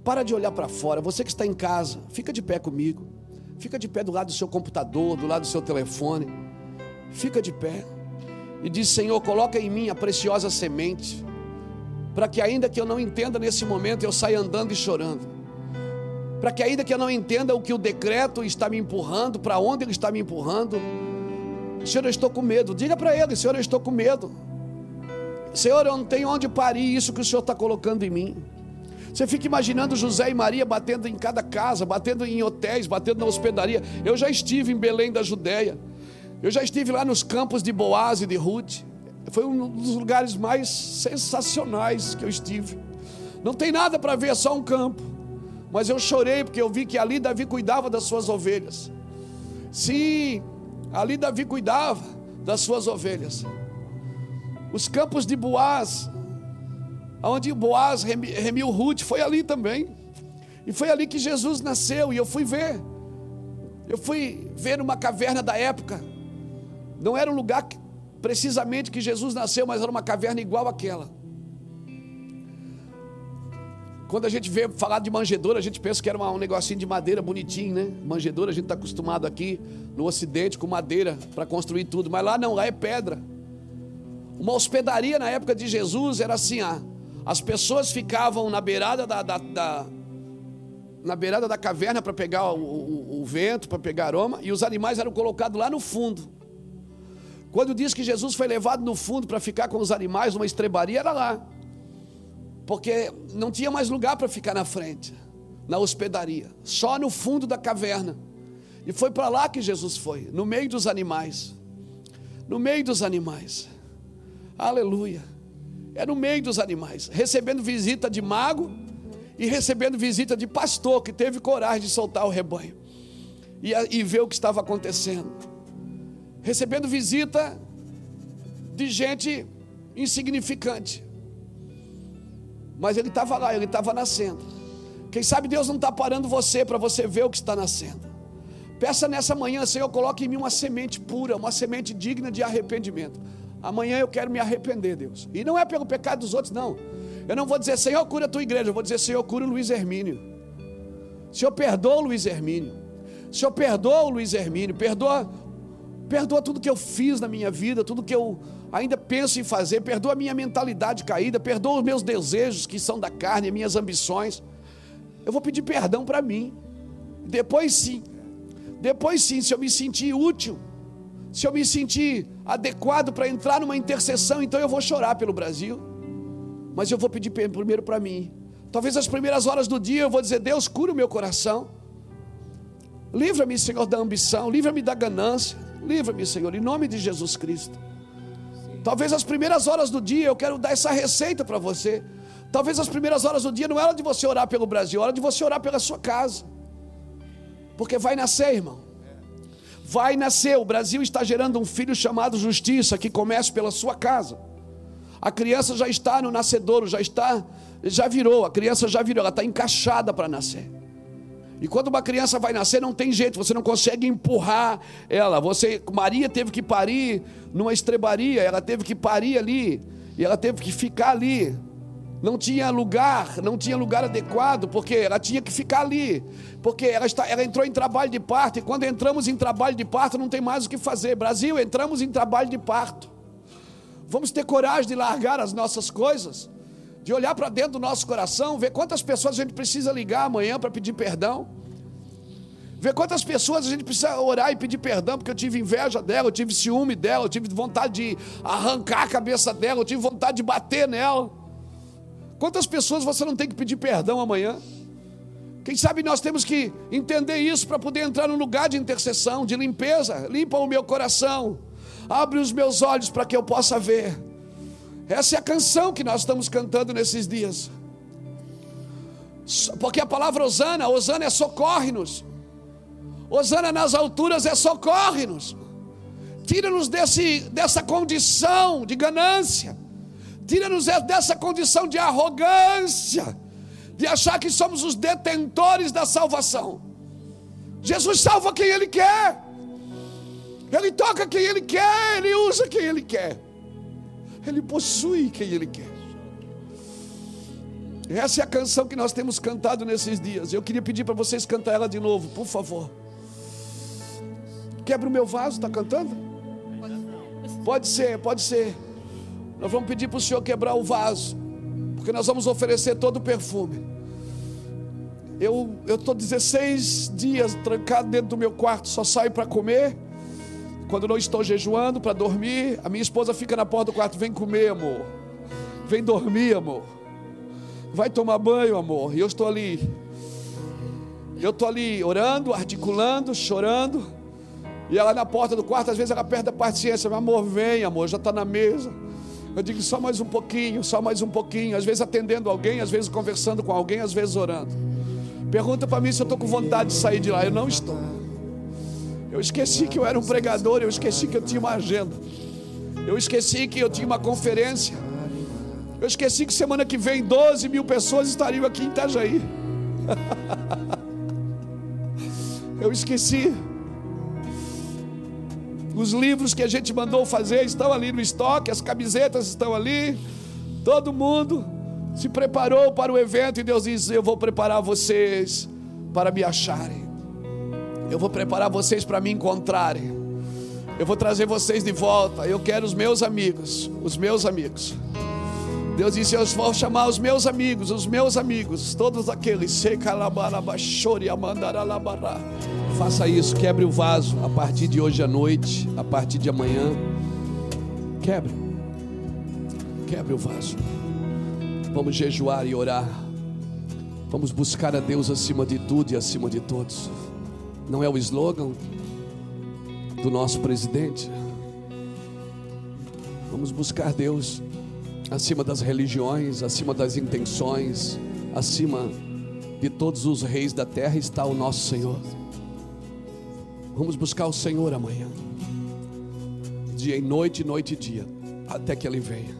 Para de olhar para fora. Você que está em casa, fica de pé comigo. Fica de pé do lado do seu computador, do lado do seu telefone. Fica de pé. E diz: Senhor, coloca em mim a preciosa semente. Para que ainda que eu não entenda nesse momento, eu saia andando e chorando. Para que ainda que eu não entenda o que o decreto está me empurrando, para onde ele está me empurrando. Senhor, eu estou com medo. Diga para ele: Senhor, eu estou com medo. Senhor, eu não tenho onde parir isso que o Senhor está colocando em mim. Você fica imaginando José e Maria batendo em cada casa, batendo em hotéis, batendo na hospedaria. Eu já estive em Belém da Judéia. Eu já estive lá nos campos de Boaz e de Ruth. Foi um dos lugares mais sensacionais que eu estive. Não tem nada para ver, é só um campo. Mas eu chorei porque eu vi que ali Davi cuidava das suas ovelhas. Sim, ali Davi cuidava das suas ovelhas. Os campos de Boaz, onde Boaz remiu Ruth, foi ali também. E foi ali que Jesus nasceu, e eu fui ver. Eu fui ver uma caverna da época. Não era um lugar que, precisamente que Jesus nasceu, mas era uma caverna igual àquela. Quando a gente vê falar de manjedoura, a gente pensa que era um negocinho de madeira bonitinho, né? Manjedoura, a gente está acostumado aqui no Ocidente com madeira para construir tudo, mas lá não, lá é pedra. Uma hospedaria na época de Jesus era assim: ah, as pessoas ficavam na beirada da, da, da na beirada da caverna para pegar o, o, o vento, para pegar aroma, e os animais eram colocados lá no fundo. Quando diz que Jesus foi levado no fundo para ficar com os animais numa estrebaria, era lá. Porque não tinha mais lugar para ficar na frente, na hospedaria, só no fundo da caverna. E foi para lá que Jesus foi, no meio dos animais. No meio dos animais. Aleluia. É no meio dos animais, recebendo visita de mago e recebendo visita de pastor que teve coragem de soltar o rebanho e, e ver o que estava acontecendo. Recebendo visita de gente insignificante. Mas ele estava lá, ele estava nascendo. Quem sabe Deus não está parando você para você ver o que está nascendo. Peça nessa manhã, Senhor, coloque em mim uma semente pura, uma semente digna de arrependimento. Amanhã eu quero me arrepender, Deus. E não é pelo pecado dos outros, não. Eu não vou dizer, Senhor, cura a tua igreja. Eu vou dizer, Senhor, cura o Luiz Hermínio. Senhor, perdoa o Luiz Hermínio. Senhor, perdoa o Luiz Hermínio. Perdoa, perdoa tudo que eu fiz na minha vida, tudo que eu ainda penso em fazer. Perdoa a minha mentalidade caída. Perdoa os meus desejos que são da carne, as minhas ambições. Eu vou pedir perdão para mim. Depois sim. Depois sim, se eu me sentir útil se eu me sentir adequado para entrar numa intercessão, então eu vou chorar pelo Brasil. Mas eu vou pedir primeiro para mim. Talvez as primeiras horas do dia eu vou dizer: Deus, cura o meu coração. Livra-me, Senhor, da ambição. Livra-me da ganância. Livra-me, Senhor, em nome de Jesus Cristo. Talvez as primeiras horas do dia eu quero dar essa receita para você. Talvez as primeiras horas do dia não é hora de você orar pelo Brasil, é hora de você orar pela sua casa. Porque vai nascer, irmão vai nascer. O Brasil está gerando um filho chamado justiça que começa pela sua casa. A criança já está no nascedouro, já está, já virou, a criança já virou, ela está encaixada para nascer. E quando uma criança vai nascer, não tem jeito, você não consegue empurrar ela. Você, Maria teve que parir numa estrebaria, ela teve que parir ali, e ela teve que ficar ali não tinha lugar, não tinha lugar adequado, porque ela tinha que ficar ali, porque ela, está, ela entrou em trabalho de parto, e quando entramos em trabalho de parto, não tem mais o que fazer. Brasil, entramos em trabalho de parto. Vamos ter coragem de largar as nossas coisas, de olhar para dentro do nosso coração, ver quantas pessoas a gente precisa ligar amanhã para pedir perdão. Ver quantas pessoas a gente precisa orar e pedir perdão, porque eu tive inveja dela, eu tive ciúme dela, eu tive vontade de arrancar a cabeça dela, eu tive vontade de bater nela. Quantas pessoas você não tem que pedir perdão amanhã? Quem sabe nós temos que entender isso para poder entrar no lugar de intercessão, de limpeza. Limpa o meu coração, abre os meus olhos para que eu possa ver. Essa é a canção que nós estamos cantando nesses dias. Porque a palavra Osana, Osana é socorre-nos. Osana nas alturas é socorre-nos. Tira-nos dessa condição de ganância. Tira-nos dessa condição de arrogância de achar que somos os detentores da salvação. Jesus salva quem Ele quer, Ele toca quem Ele quer, Ele usa quem Ele quer, Ele possui quem Ele quer. Essa é a canção que nós temos cantado nesses dias. Eu queria pedir para vocês cantar ela de novo, por favor. Quebra o meu vaso, está cantando? Pode ser, pode ser. Nós vamos pedir para o Senhor quebrar o vaso porque nós vamos oferecer todo o perfume. Eu estou 16 dias trancado dentro do meu quarto, só saio para comer. Quando não estou jejuando para dormir, a minha esposa fica na porta do quarto: vem comer, amor. Vem dormir, amor. Vai tomar banho, amor. E eu estou ali. Eu estou ali orando, articulando, chorando. E ela na porta do quarto, às vezes ela perde a paciência. Meu amor, vem, amor, já está na mesa. Eu digo só mais um pouquinho, só mais um pouquinho. Às vezes atendendo alguém, às vezes conversando com alguém, às vezes orando. Pergunta para mim se eu estou com vontade de sair de lá. Eu não estou. Eu esqueci que eu era um pregador, eu esqueci que eu tinha uma agenda. Eu esqueci que eu tinha uma conferência. Eu esqueci que semana que vem 12 mil pessoas estariam aqui em Itajaí. eu esqueci. Os livros que a gente mandou fazer estão ali no estoque, as camisetas estão ali. Todo mundo se preparou para o evento e Deus diz: Eu vou preparar vocês para me acharem. Eu vou preparar vocês para me encontrarem. Eu vou trazer vocês de volta. Eu quero os meus amigos, os meus amigos. Deus disse: Eu vou chamar os meus amigos, os meus amigos, todos aqueles. Faça isso, quebre o vaso a partir de hoje à noite, a partir de amanhã. Quebre, quebre o vaso. Vamos jejuar e orar. Vamos buscar a Deus acima de tudo e acima de todos. Não é o slogan do nosso presidente? Vamos buscar Deus acima das religiões, acima das intenções, acima de todos os reis da terra está o nosso Senhor. Vamos buscar o Senhor amanhã, dia e noite, noite e dia, até que Ele venha.